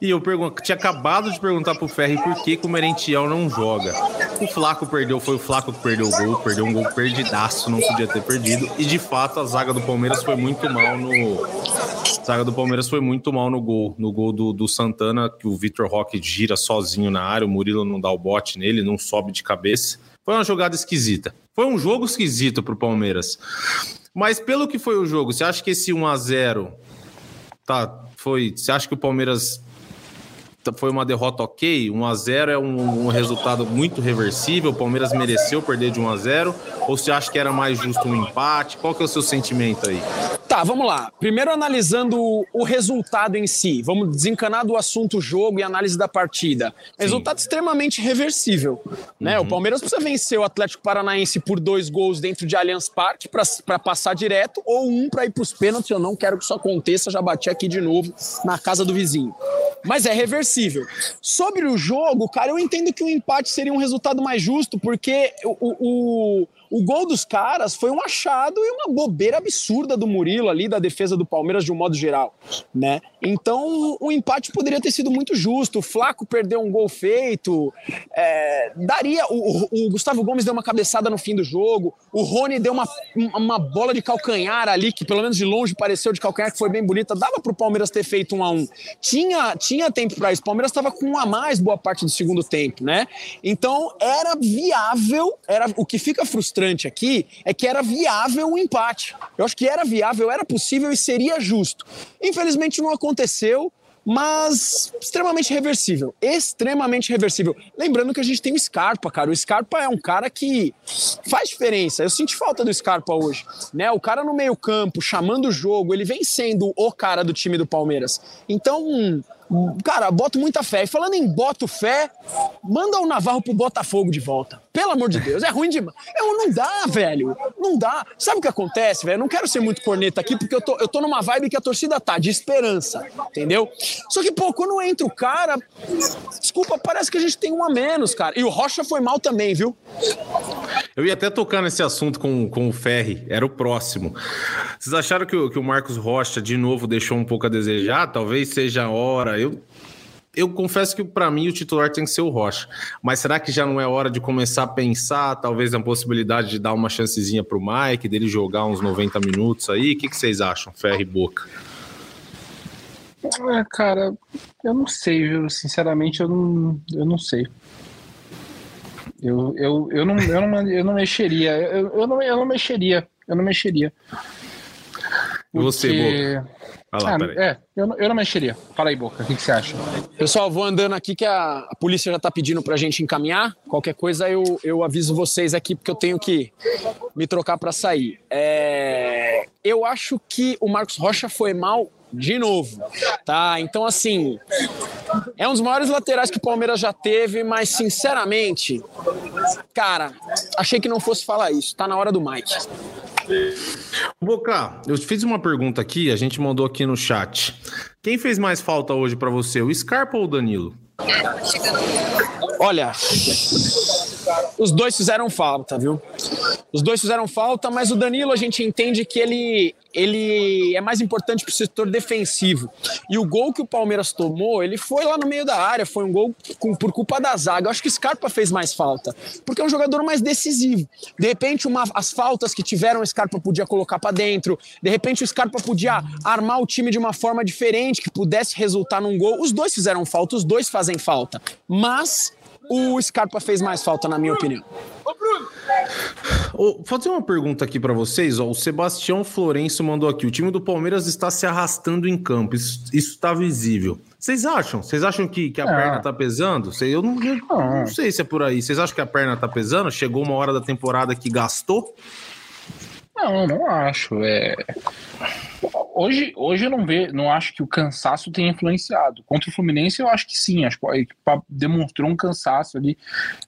E eu pergunto, tinha acabado de perguntar pro Ferri por que, que o Merentiel não joga. O Flaco perdeu, foi o Flaco que perdeu o gol, perdeu um gol perdidaço, não podia ter perdido. E de fato a zaga do Palmeiras foi muito mal no. A zaga do Palmeiras foi muito mal no gol. No gol do, do Santana, que o Vitor Roque gira sozinho na área, o Murilo não dá o bote nele, não sobe de cabeça. Foi uma jogada esquisita. Foi um jogo esquisito para o Palmeiras. Mas pelo que foi o jogo, você acha que esse 1 a 0 tá, foi, você acha que o Palmeiras foi uma derrota ok? 1 a 0 é um, um, resultado muito reversível. O Palmeiras mereceu perder de 1 a 0 ou você acha que era mais justo um empate? Qual que é o seu sentimento aí? Tá, vamos lá. Primeiro analisando o resultado em si. Vamos desencanar do assunto jogo e análise da partida. Sim. Resultado extremamente reversível, né? Uhum. O Palmeiras precisa vencer o Atlético Paranaense por dois gols dentro de Allianz Parque para passar direto ou um para ir para os pênaltis. Eu não quero que isso aconteça. Já bati aqui de novo na casa do vizinho. Mas é reversível. Sobre o jogo, cara, eu entendo que o empate seria um resultado mais justo, porque o, o, o gol dos caras foi um achado e uma bobeira absurda do Murilo ali, da defesa do Palmeiras de um modo geral, né? Então o empate poderia ter sido muito justo. O Flaco perdeu um gol feito, é, daria. O, o, Gustavo Gomes deu uma cabeçada no fim do jogo, o Rony deu uma, uma bola de calcanhar ali, que pelo menos de longe pareceu de calcanhar, que foi bem bonita. Dava para o Palmeiras ter feito um a um. Tinha, tinha tempo para isso. O Palmeiras estava com um a mais boa parte do segundo tempo, né? Então era viável, era o que fica frustrante frustrante aqui é que era viável o empate. Eu acho que era viável, era possível e seria justo. Infelizmente não aconteceu mas extremamente reversível, extremamente reversível. Lembrando que a gente tem o Scarpa, cara. O Scarpa é um cara que faz diferença. Eu senti falta do Scarpa hoje, né? O cara no meio-campo, chamando o jogo, ele vem sendo o cara do time do Palmeiras. Então, Cara, boto muita fé. E falando em boto fé, manda o Navarro pro Botafogo de volta. Pelo amor de Deus, é ruim demais. Eu, não dá, velho. Não dá. Sabe o que acontece, velho? Eu não quero ser muito corneta aqui, porque eu tô, eu tô numa vibe que a torcida tá, de esperança. Entendeu? Só que, pô, quando entra o cara, desculpa, parece que a gente tem um a menos, cara. E o Rocha foi mal também, viu? Eu ia até tocar nesse assunto com, com o Ferri, era o próximo. Vocês acharam que que o Marcos Rocha de novo deixou um pouco a desejar? Talvez seja a hora. Eu, eu confesso que para mim o titular tem que ser o Rocha. Mas será que já não é hora de começar a pensar, talvez, na possibilidade de dar uma chancezinha para o Mike, dele jogar uns 90 minutos aí? O que, que vocês acham, Ferri e Boca? É, cara, eu não sei, viu? Sinceramente, eu não, eu não sei. Eu, eu, eu, não, eu, não, eu não mexeria. Eu, eu, não, eu não mexeria. Eu não mexeria. E você, Boca? Lá, ah, é, eu não, eu não mexeria. Fala aí, Boca, o que, que, você acha? Pessoal, vou andando aqui que a, a polícia já está pedindo para a gente encaminhar. Qualquer coisa eu, eu aviso vocês aqui, porque eu tenho que me trocar para sair. É, eu acho que o Marcos Rocha foi mal de novo, tá? Então, assim, é um dos maiores laterais que o Palmeiras já teve, mas, sinceramente, cara, achei que não fosse falar isso. Tá na hora do Mike. Boca, eu fiz uma pergunta aqui, a gente mandou aqui no chat. Quem fez mais falta hoje para você, o Scarpa ou o Danilo? Olha, os dois fizeram falta, viu? Os dois fizeram falta, mas o Danilo a gente entende que ele, ele é mais importante para o setor defensivo. E o gol que o Palmeiras tomou, ele foi lá no meio da área, foi um gol com, por culpa da zaga. Eu acho que o Scarpa fez mais falta, porque é um jogador mais decisivo. De repente, uma, as faltas que tiveram, o Scarpa podia colocar para dentro. De repente, o Scarpa podia armar o time de uma forma diferente, que pudesse resultar num gol. Os dois fizeram falta, os dois fazem falta. Mas o Scarpa fez mais falta, na minha opinião. Vou fazer uma pergunta aqui para vocês. Ó, o Sebastião Florencio mandou aqui: o time do Palmeiras está se arrastando em campo. Isso está visível. Vocês acham? Vocês acham que, que a é. perna está pesando? Eu, não, eu não sei se é por aí. Vocês acham que a perna está pesando? Chegou uma hora da temporada que gastou? Não, não acho. É... Hoje, hoje eu não vejo, não acho que o cansaço tenha influenciado. Contra o Fluminense, eu acho que sim. Acho que a equipe demonstrou um cansaço ali.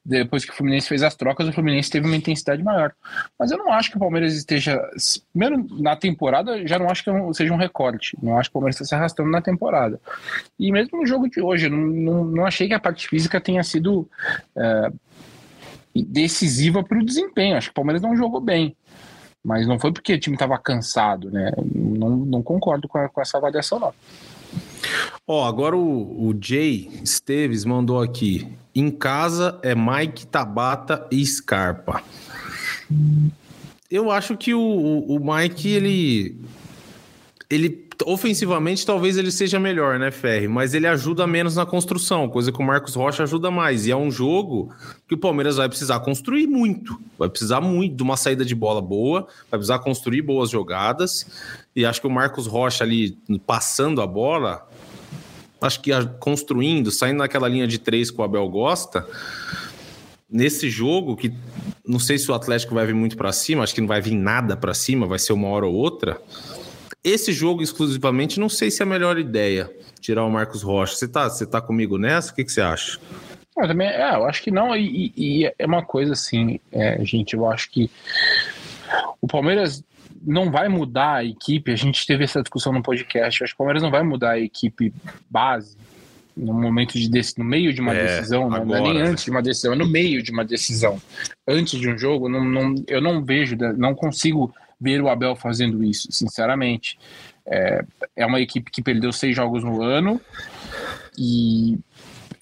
Depois que o Fluminense fez as trocas, o Fluminense teve uma intensidade maior. Mas eu não acho que o Palmeiras esteja. Primeiro, na temporada, já não acho que seja um recorte. Não acho que o Palmeiras esteja se arrastando na temporada. E mesmo no jogo de hoje, não, não, não achei que a parte física tenha sido. É, decisiva para o desempenho. Acho que o Palmeiras não jogou bem. Mas não foi porque o time estava cansado, né? Não, não concordo com, a, com essa avaliação, não. Ó, agora o, o Jay Esteves mandou aqui. Em casa é Mike, Tabata e Scarpa. Eu acho que o, o Mike, ele. Ele ofensivamente talvez ele seja melhor, né, Ferri? Mas ele ajuda menos na construção, coisa que o Marcos Rocha ajuda mais. E é um jogo que o Palmeiras vai precisar construir muito. Vai precisar muito de uma saída de bola boa, vai precisar construir boas jogadas. E acho que o Marcos Rocha ali passando a bola, acho que construindo, saindo naquela linha de três que o Abel gosta, nesse jogo que não sei se o Atlético vai vir muito para cima, acho que não vai vir nada para cima, vai ser uma hora ou outra. Esse jogo exclusivamente, não sei se é a melhor ideia tirar o Marcos Rocha. Você tá, você tá comigo nessa? O que, que você acha? Eu também, é, eu acho que não, e, e é uma coisa assim, é, gente, eu acho que o Palmeiras não vai mudar a equipe, a gente teve essa discussão no podcast, acho que o Palmeiras não vai mudar a equipe base no momento de no meio de uma é, decisão, né? não é nem antes de uma decisão, é no meio de uma decisão. Antes de um jogo, não, não, eu não vejo, não consigo ver o Abel fazendo isso, sinceramente. É, é uma equipe que perdeu seis jogos no ano e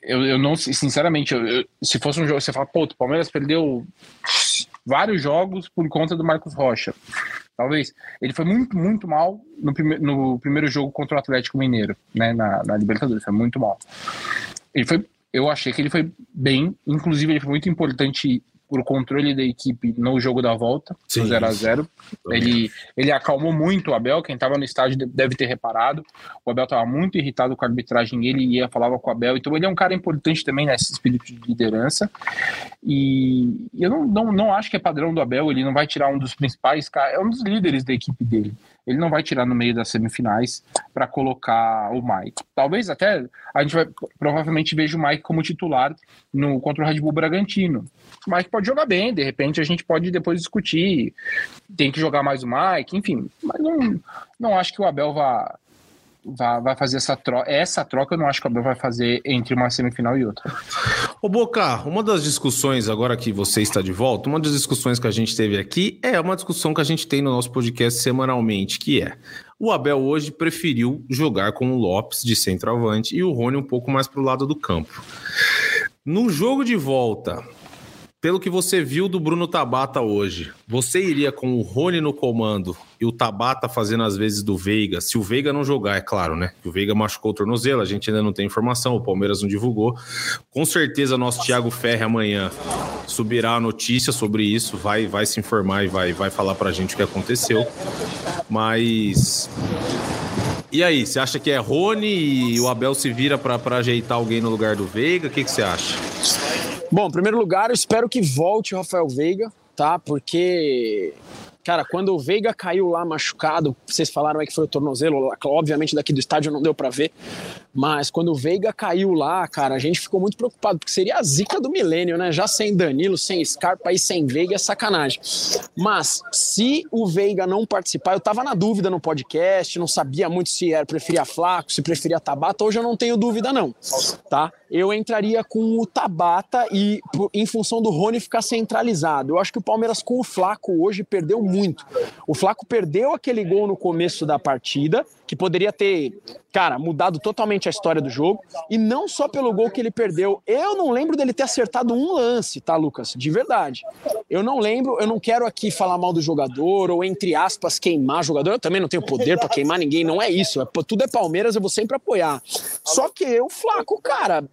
eu, eu não, sinceramente, eu, eu, se fosse um jogo, você fala, pô, o Palmeiras perdeu vários jogos por conta do Marcos Rocha. Talvez. Ele foi muito, muito mal no, prime no primeiro jogo contra o Atlético Mineiro, né? Na, na Libertadores. Foi muito mal. Ele foi. Eu achei que ele foi bem, inclusive ele foi muito importante por controle da equipe no jogo da volta, Sim, no 0 a 0 ele, ele acalmou muito o Abel, quem estava no estádio deve ter reparado. O Abel estava muito irritado com a arbitragem, ele ia, falava com o Abel, então ele é um cara importante também nesse espírito de liderança. E eu não, não, não acho que é padrão do Abel, ele não vai tirar um dos principais, é um dos líderes da equipe dele ele não vai tirar no meio das semifinais para colocar o Mike. Talvez até a gente vai provavelmente veja o Mike como titular no contra o Red Bull Bragantino. O Mike pode jogar bem, de repente a gente pode depois discutir, tem que jogar mais o Mike, enfim, mas não, não acho que o Abel vá vai, vai fazer essa troca. Essa troca eu não acho que o Abel vai fazer entre uma semifinal e outra. Ô Boca, uma das discussões, agora que você está de volta, uma das discussões que a gente teve aqui é uma discussão que a gente tem no nosso podcast semanalmente, que é o Abel hoje preferiu jogar com o Lopes de centroavante e o Rony um pouco mais para o lado do campo. No jogo de volta, pelo que você viu do Bruno Tabata hoje, você iria com o Rony no comando e o Tabata fazendo as vezes do Veiga, se o Veiga não jogar, é claro, né? O Veiga machucou o tornozelo, a gente ainda não tem informação, o Palmeiras não divulgou. Com certeza nosso Thiago Ferre amanhã subirá a notícia sobre isso, vai vai se informar e vai vai falar pra gente o que aconteceu. Mas e aí, você acha que é Rony e o Abel se vira para ajeitar alguém no lugar do Veiga? O que, que você acha? Bom, em primeiro lugar, eu espero que volte o Rafael Veiga, tá? Porque Cara, quando o Veiga caiu lá machucado, vocês falaram aí que foi o tornozelo, obviamente daqui do estádio não deu para ver, mas quando o Veiga caiu lá, cara, a gente ficou muito preocupado, porque seria a zica do milênio, né? Já sem Danilo, sem Scarpa e sem Veiga é sacanagem. Mas se o Veiga não participar, eu tava na dúvida no podcast, não sabia muito se era preferia Flaco, se preferia Tabata, hoje eu não tenho dúvida não, tá? Eu entraria com o Tabata e em função do Rony ficar centralizado. Eu acho que o Palmeiras com o Flaco hoje perdeu muito. O Flaco perdeu aquele gol no começo da partida, que poderia ter, cara, mudado totalmente a história do jogo. E não só pelo gol que ele perdeu. Eu não lembro dele ter acertado um lance, tá, Lucas? De verdade. Eu não lembro, eu não quero aqui falar mal do jogador ou, entre aspas, queimar jogador. Eu também não tenho poder para queimar ninguém, não é isso. É, tudo é Palmeiras, eu vou sempre apoiar. Só que o Flaco, cara,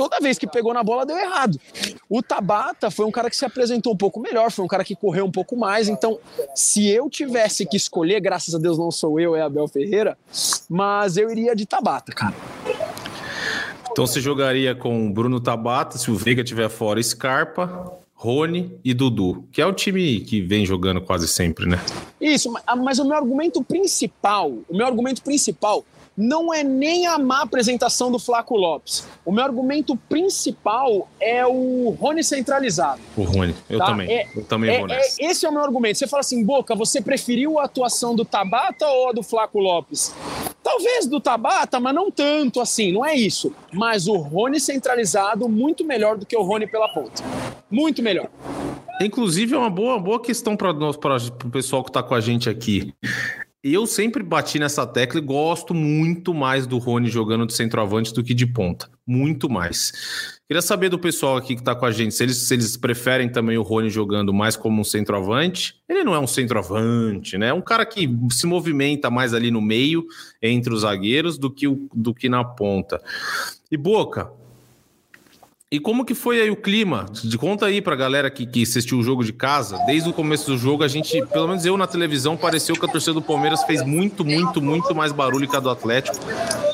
toda vez que pegou na bola deu errado. O Tabata foi um cara que se apresentou um pouco melhor, foi um cara que correu um pouco mais. Então, se eu tivesse que escolher, graças a Deus não sou eu, é Abel Ferreira, mas eu iria de Tabata, cara. Então você jogaria com Bruno Tabata, se o Veiga tiver fora, Scarpa, Rony e Dudu, que é o time que vem jogando quase sempre, né? Isso, mas o meu argumento principal, o meu argumento principal não é nem a má apresentação do Flaco Lopes. O meu argumento principal é o Rony centralizado. O Rony, eu tá? também. É, eu também é, vou nessa. É, esse é o meu argumento. Você fala assim, Boca, você preferiu a atuação do Tabata ou a do Flaco Lopes? Talvez do Tabata, mas não tanto assim, não é isso. Mas o Rony centralizado, muito melhor do que o Rony pela ponta. Muito melhor. Inclusive, é uma boa, boa questão para o pessoal que está com a gente aqui. Eu sempre bati nessa tecla e gosto muito mais do Rony jogando de centroavante do que de ponta. Muito mais. Queria saber do pessoal aqui que está com a gente, se eles, se eles preferem também o Rony jogando mais como um centroavante. Ele não é um centroavante, né? É um cara que se movimenta mais ali no meio, entre os zagueiros, do que, do que na ponta. E Boca, e como que foi aí o clima? De conta aí pra galera que, que assistiu o jogo de casa. Desde o começo do jogo, a gente, pelo menos eu na televisão, pareceu que a torcida do Palmeiras fez muito, muito, muito mais barulho que a do Atlético.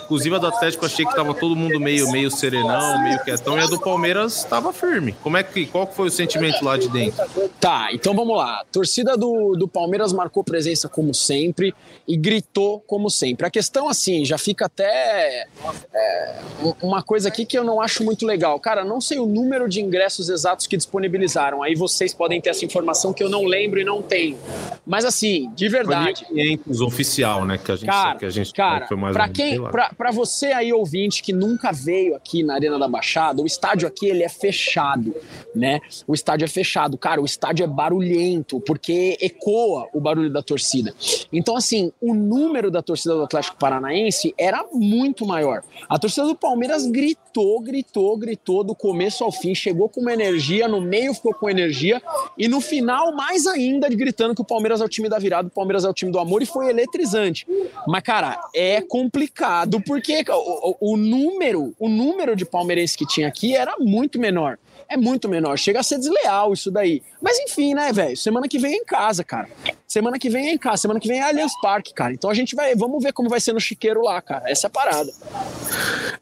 Inclusive a do Atlético achei que tava todo mundo meio, meio serenão, meio quietão, e a do Palmeiras estava firme. Como é que, qual foi o sentimento lá de dentro? Tá, então vamos lá. Torcida do, do Palmeiras marcou presença como sempre e gritou como sempre. A questão, assim, já fica até é, uma coisa aqui que eu não acho muito legal. Cara, não sei o número de ingressos exatos que disponibilizaram. Aí vocês podem ter essa informação que eu não lembro e não tenho. Mas assim, de verdade. 500 oficial, né? Que a gente, cara, que a gente cara, foi mais pra quem, pra, pra você aí ouvinte que nunca veio aqui na Arena da Baixada, o estádio aqui ele é fechado, né? O estádio é fechado, cara. O estádio é barulhento porque ecoa o barulho da torcida. Então assim, o número da torcida do Atlético Paranaense era muito maior. A torcida do Palmeiras gritou, gritou, gritou do começo ao fim, chegou com uma energia, no meio ficou com energia, e no final, mais ainda, gritando que o Palmeiras é o time da virada, o Palmeiras é o time do amor, e foi eletrizante. Mas, cara, é complicado, porque o, o, número, o número de palmeirenses que tinha aqui era muito menor é muito menor. Chega a ser desleal isso daí. Mas enfim, né, velho? Semana que vem é em casa, cara. Semana que vem é em casa. Semana que vem é Allianz Parque, cara. Então a gente vai. Vamos ver como vai ser no chiqueiro lá, cara. Essa é a parada.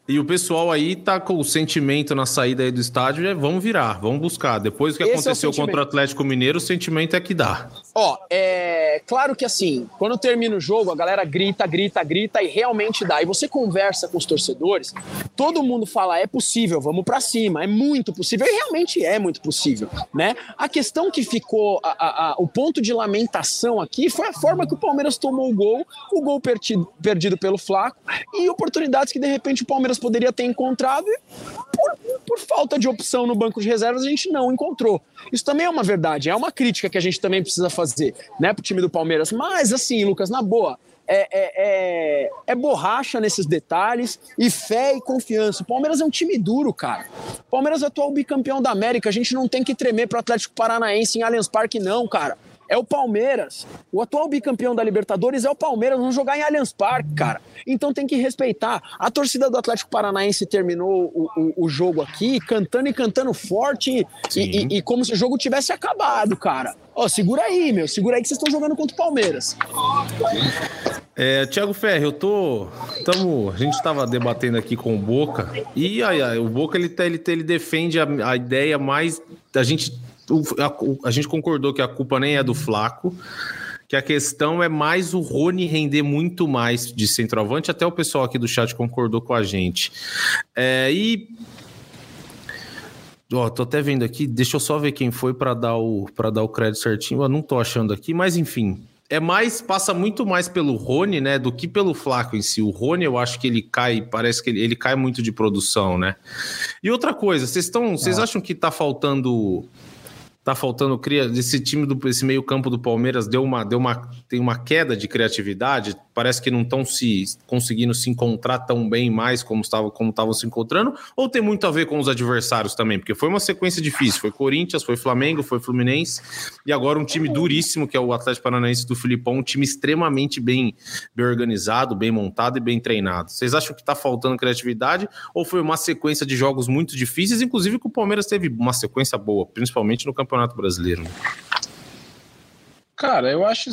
E o pessoal aí tá com o sentimento na saída aí do estádio é vamos virar, vamos buscar. Depois do que Esse aconteceu é contra o Atlético Mineiro, o sentimento é que dá. Ó, é claro que assim, quando termina o jogo, a galera grita, grita, grita e realmente dá. E você conversa com os torcedores, todo mundo fala, é possível, vamos para cima, é muito possível. E realmente é muito possível, né? A questão que ficou, a, a, a, o ponto de lamentação aqui foi a forma que o Palmeiras tomou o gol, o gol perdido, perdido pelo Flaco e oportunidades que de repente o Palmeiras poderia ter encontrado e por, por falta de opção no banco de reservas a gente não encontrou. Isso também é uma verdade, é uma crítica que a gente também precisa fazer, né, pro time do Palmeiras. Mas assim, Lucas, na boa, é, é, é, é, borracha nesses detalhes e fé e confiança. O Palmeiras é um time duro, cara. O Palmeiras é atual bicampeão da América. A gente não tem que tremer pro Atlético Paranaense em Allianz Parque, não, cara. É o Palmeiras. O atual bicampeão da Libertadores é o Palmeiras. Vamos jogar em Allianz Parque, cara. Então tem que respeitar. A torcida do Atlético Paranaense terminou o, o, o jogo aqui cantando e cantando forte e, e, e, como se o jogo tivesse acabado, cara. Ó, segura aí, meu. Segura aí que vocês estão jogando contra o Palmeiras. É, Tiago Ferre, eu tô. Tamo, a gente estava debatendo aqui com o Boca e ai, o Boca ele, ele, ele defende a, a ideia mais. A gente, a, a gente concordou que a culpa nem é do Flaco que a questão é mais o Rony render muito mais de centroavante, até o pessoal aqui do chat concordou com a gente. É, e Ó, tô até vendo aqui, deixa eu só ver quem foi para dar o para dar o crédito certinho. Eu não tô achando aqui, mas enfim, é mais passa muito mais pelo Rony, né, do que pelo Flaco em si. O Rony, eu acho que ele cai, parece que ele, ele cai muito de produção, né? E outra coisa, vocês estão, vocês ah. acham que tá faltando tá faltando cria esse time do esse meio campo do Palmeiras deu uma deu uma tem uma queda de criatividade parece que não estão se conseguindo se encontrar tão bem mais como estavam como estavam se encontrando ou tem muito a ver com os adversários também? Porque foi uma sequência difícil. Foi Corinthians foi Flamengo foi Fluminense e agora um time duríssimo que é o Atlético Paranaense do Filipão um time extremamente bem bem organizado bem montado e bem treinado. Vocês acham que está faltando criatividade ou foi uma sequência de jogos muito difíceis inclusive que o Palmeiras teve uma sequência boa principalmente no campeonato Campeonato Brasileiro? Cara, eu acho,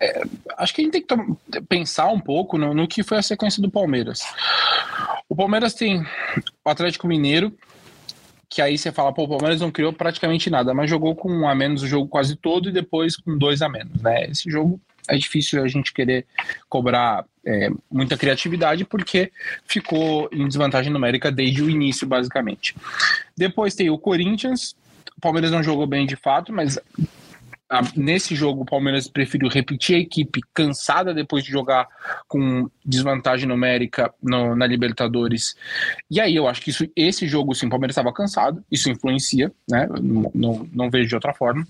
é, acho que a gente tem que pensar um pouco no, no, que foi a sequência do Palmeiras. O Palmeiras tem o Atlético Mineiro, que aí você fala, pô, o Palmeiras não criou praticamente nada, mas jogou com um a menos o jogo quase todo e depois com dois a menos, né? Esse jogo é difícil a gente querer cobrar é, muita criatividade porque ficou em desvantagem numérica desde o início, basicamente. Depois tem o Corinthians, o Palmeiras não jogou bem de fato, mas nesse jogo, o Palmeiras preferiu repetir a equipe cansada depois de jogar com desvantagem numérica no, na Libertadores. E aí eu acho que isso, esse jogo, sim, o Palmeiras estava cansado, isso influencia, né? Não, não, não vejo de outra forma.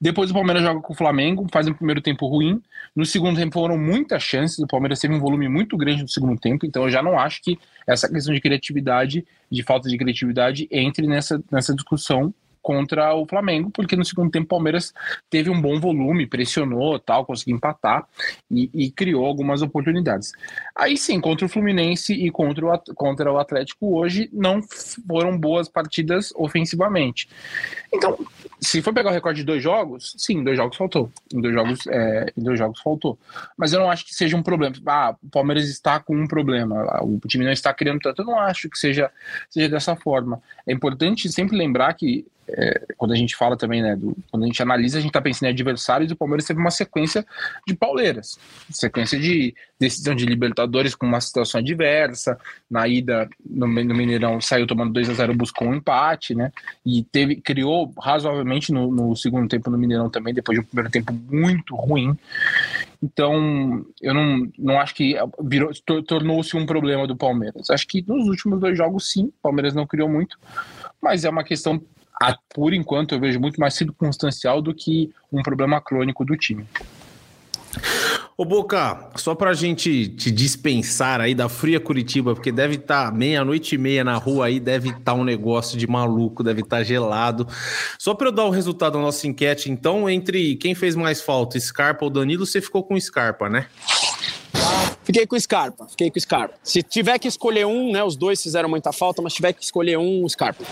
Depois o Palmeiras joga com o Flamengo, faz um primeiro tempo ruim. No segundo tempo foram muitas chances, o Palmeiras teve um volume muito grande no segundo tempo, então eu já não acho que essa questão de criatividade, de falta de criatividade, entre nessa, nessa discussão contra o Flamengo, porque no segundo tempo o Palmeiras teve um bom volume, pressionou, tal, conseguiu empatar e, e, criou algumas oportunidades. Aí sim, contra o Fluminense e contra o, contra o Atlético hoje não foram boas partidas ofensivamente. Então, se for pegar o recorde de dois jogos, sim, dois jogos faltou. Em dois jogos, é, em dois jogos faltou. Mas eu não acho que seja um problema. Ah, o Palmeiras está com um problema, o time não está criando tanto. Eu não acho que seja, seja dessa forma. É importante sempre lembrar que é, quando a gente fala também, né, do, quando a gente analisa, a gente está pensando em adversários, o Palmeiras teve uma sequência de pauleiras, sequência de decisão de Libertadores com uma situação adversa, na ida no, no Mineirão saiu tomando 2 a 0 buscou um empate, né, e teve, criou razoavelmente no, no segundo tempo no Mineirão também, depois de um primeiro tempo muito ruim, então, eu não, não acho que tornou-se um problema do Palmeiras. Acho que nos últimos dois jogos, sim, o Palmeiras não criou muito, mas é uma questão por enquanto, eu vejo muito mais circunstancial do que um problema crônico do time. Ô Boca, só pra gente te dispensar aí da fria Curitiba, porque deve estar tá meia-noite e meia na rua aí, deve estar tá um negócio de maluco, deve estar tá gelado. Só para eu dar o resultado da nossa enquete, então, entre quem fez mais falta, Scarpa ou Danilo, você ficou com Scarpa, né? Fiquei com Scarpa, fiquei com Scarpa. Se tiver que escolher um, né? Os dois fizeram muita falta, mas tiver que escolher um, Scarpa.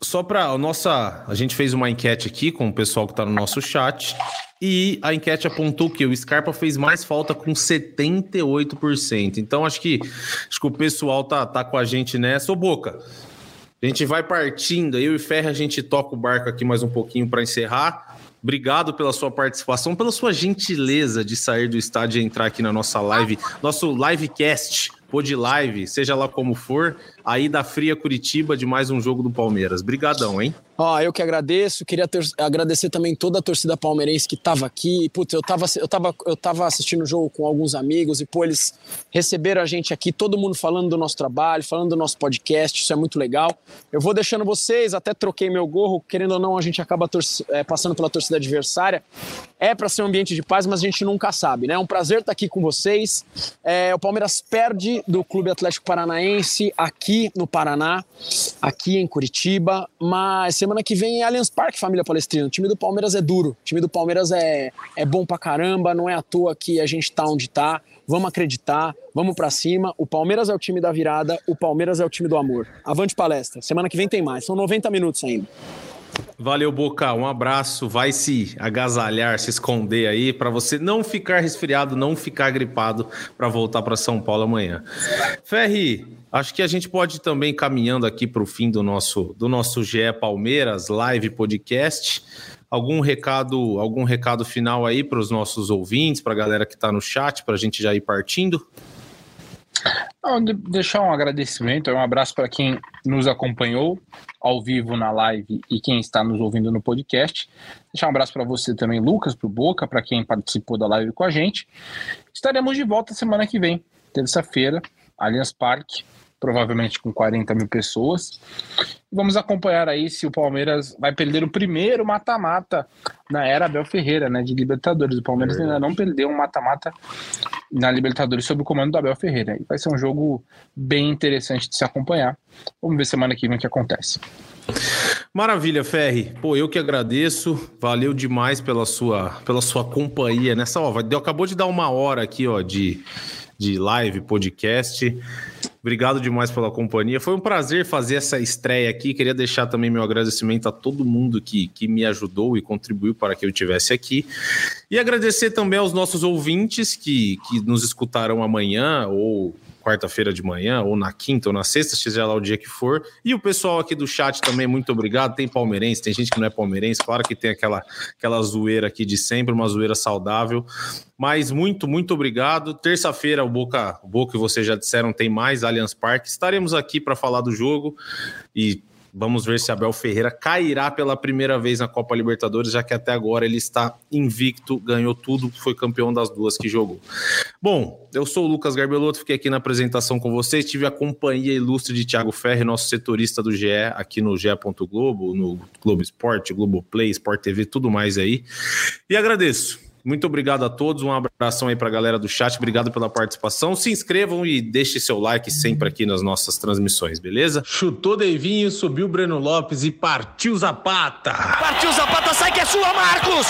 Só para a nossa, a gente fez uma enquete aqui com o pessoal que está no nosso chat e a enquete apontou que o Scarpa fez mais falta com 78%. Então acho que acho que o pessoal tá tá com a gente nessa. Ô Boca, a gente vai partindo, eu e Ferre a gente toca o barco aqui mais um pouquinho para encerrar. Obrigado pela sua participação, pela sua gentileza de sair do estádio e entrar aqui na nossa live, nosso livecast de live, seja lá como for, aí da Fria Curitiba de mais um jogo do Palmeiras. Brigadão, hein? Ó, eu que agradeço, queria ter, agradecer também toda a torcida palmeirense que estava aqui. Putz, eu estava eu tava, eu tava assistindo o jogo com alguns amigos e, pô, eles receberam a gente aqui, todo mundo falando do nosso trabalho, falando do nosso podcast, isso é muito legal. Eu vou deixando vocês, até troquei meu gorro, querendo ou não, a gente acaba é, passando pela torcida adversária. É para ser um ambiente de paz, mas a gente nunca sabe, né? É um prazer estar aqui com vocês. É, o Palmeiras perde do Clube Atlético Paranaense aqui no Paraná, aqui em Curitiba, mas semana que vem é Allianz Parque, família palestrina. O time do Palmeiras é duro, o time do Palmeiras é, é bom pra caramba, não é à toa que a gente tá onde tá. Vamos acreditar, vamos para cima. O Palmeiras é o time da virada, o Palmeiras é o time do amor. Avante palestra. Semana que vem tem mais. São 90 minutos ainda. Valeu, Boca. Um abraço. Vai se agasalhar, se esconder aí para você não ficar resfriado, não ficar gripado para voltar para São Paulo amanhã. Ferri, acho que a gente pode também caminhando aqui para o fim do nosso do nosso GE Palmeiras live podcast. Algum recado, algum recado final aí para os nossos ouvintes, para a galera que está no chat, para a gente já ir partindo? Não, deixar um agradecimento, um abraço para quem nos acompanhou ao vivo na live e quem está nos ouvindo no podcast. Deixar um abraço para você também, Lucas, para o Boca, para quem participou da live com a gente. Estaremos de volta semana que vem, terça-feira, Allianz Parque, provavelmente com 40 mil pessoas. Vamos acompanhar aí se o Palmeiras vai perder o primeiro mata-mata na era Abel Ferreira, né, de Libertadores. O Palmeiras ainda não perdeu um mata-mata na Libertadores sob o comando do Abel Ferreira. Vai ser um jogo bem interessante de se acompanhar. Vamos ver semana que vem o que acontece. Maravilha, Ferri. Pô, eu que agradeço. Valeu demais pela sua, pela sua companhia nessa. Ó, acabou de dar uma hora aqui, ó, de de live, podcast. Obrigado demais pela companhia. Foi um prazer fazer essa estreia aqui. Queria deixar também meu agradecimento a todo mundo que, que me ajudou e contribuiu para que eu estivesse aqui. E agradecer também aos nossos ouvintes que, que nos escutarão amanhã ou quarta-feira de manhã, ou na quinta, ou na sexta, seja lá o dia que for. E o pessoal aqui do chat também, muito obrigado. Tem palmeirense, tem gente que não é palmeirense, claro que tem aquela, aquela zoeira aqui de sempre, uma zoeira saudável. Mas muito, muito obrigado. Terça-feira, o Boca, o Boca vocês já disseram, tem mais Allianz Parque. Estaremos aqui para falar do jogo e Vamos ver se Abel Ferreira cairá pela primeira vez na Copa Libertadores, já que até agora ele está invicto, ganhou tudo, foi campeão das duas que jogou. Bom, eu sou o Lucas Garbelotto, fiquei aqui na apresentação com vocês, tive a companhia ilustre de Thiago Ferri, nosso setorista do GE, aqui no GE. Globo, no Globo Esporte, Globo Play, Sport TV, tudo mais aí. E agradeço muito obrigado a todos. Um abração aí para a galera do chat. Obrigado pela participação. Se inscrevam e deixe seu like sempre aqui nas nossas transmissões, beleza? Chutou Deivinho, subiu Breno Lopes e partiu Zapata. Partiu Zapata, sai que é sua, Marcos!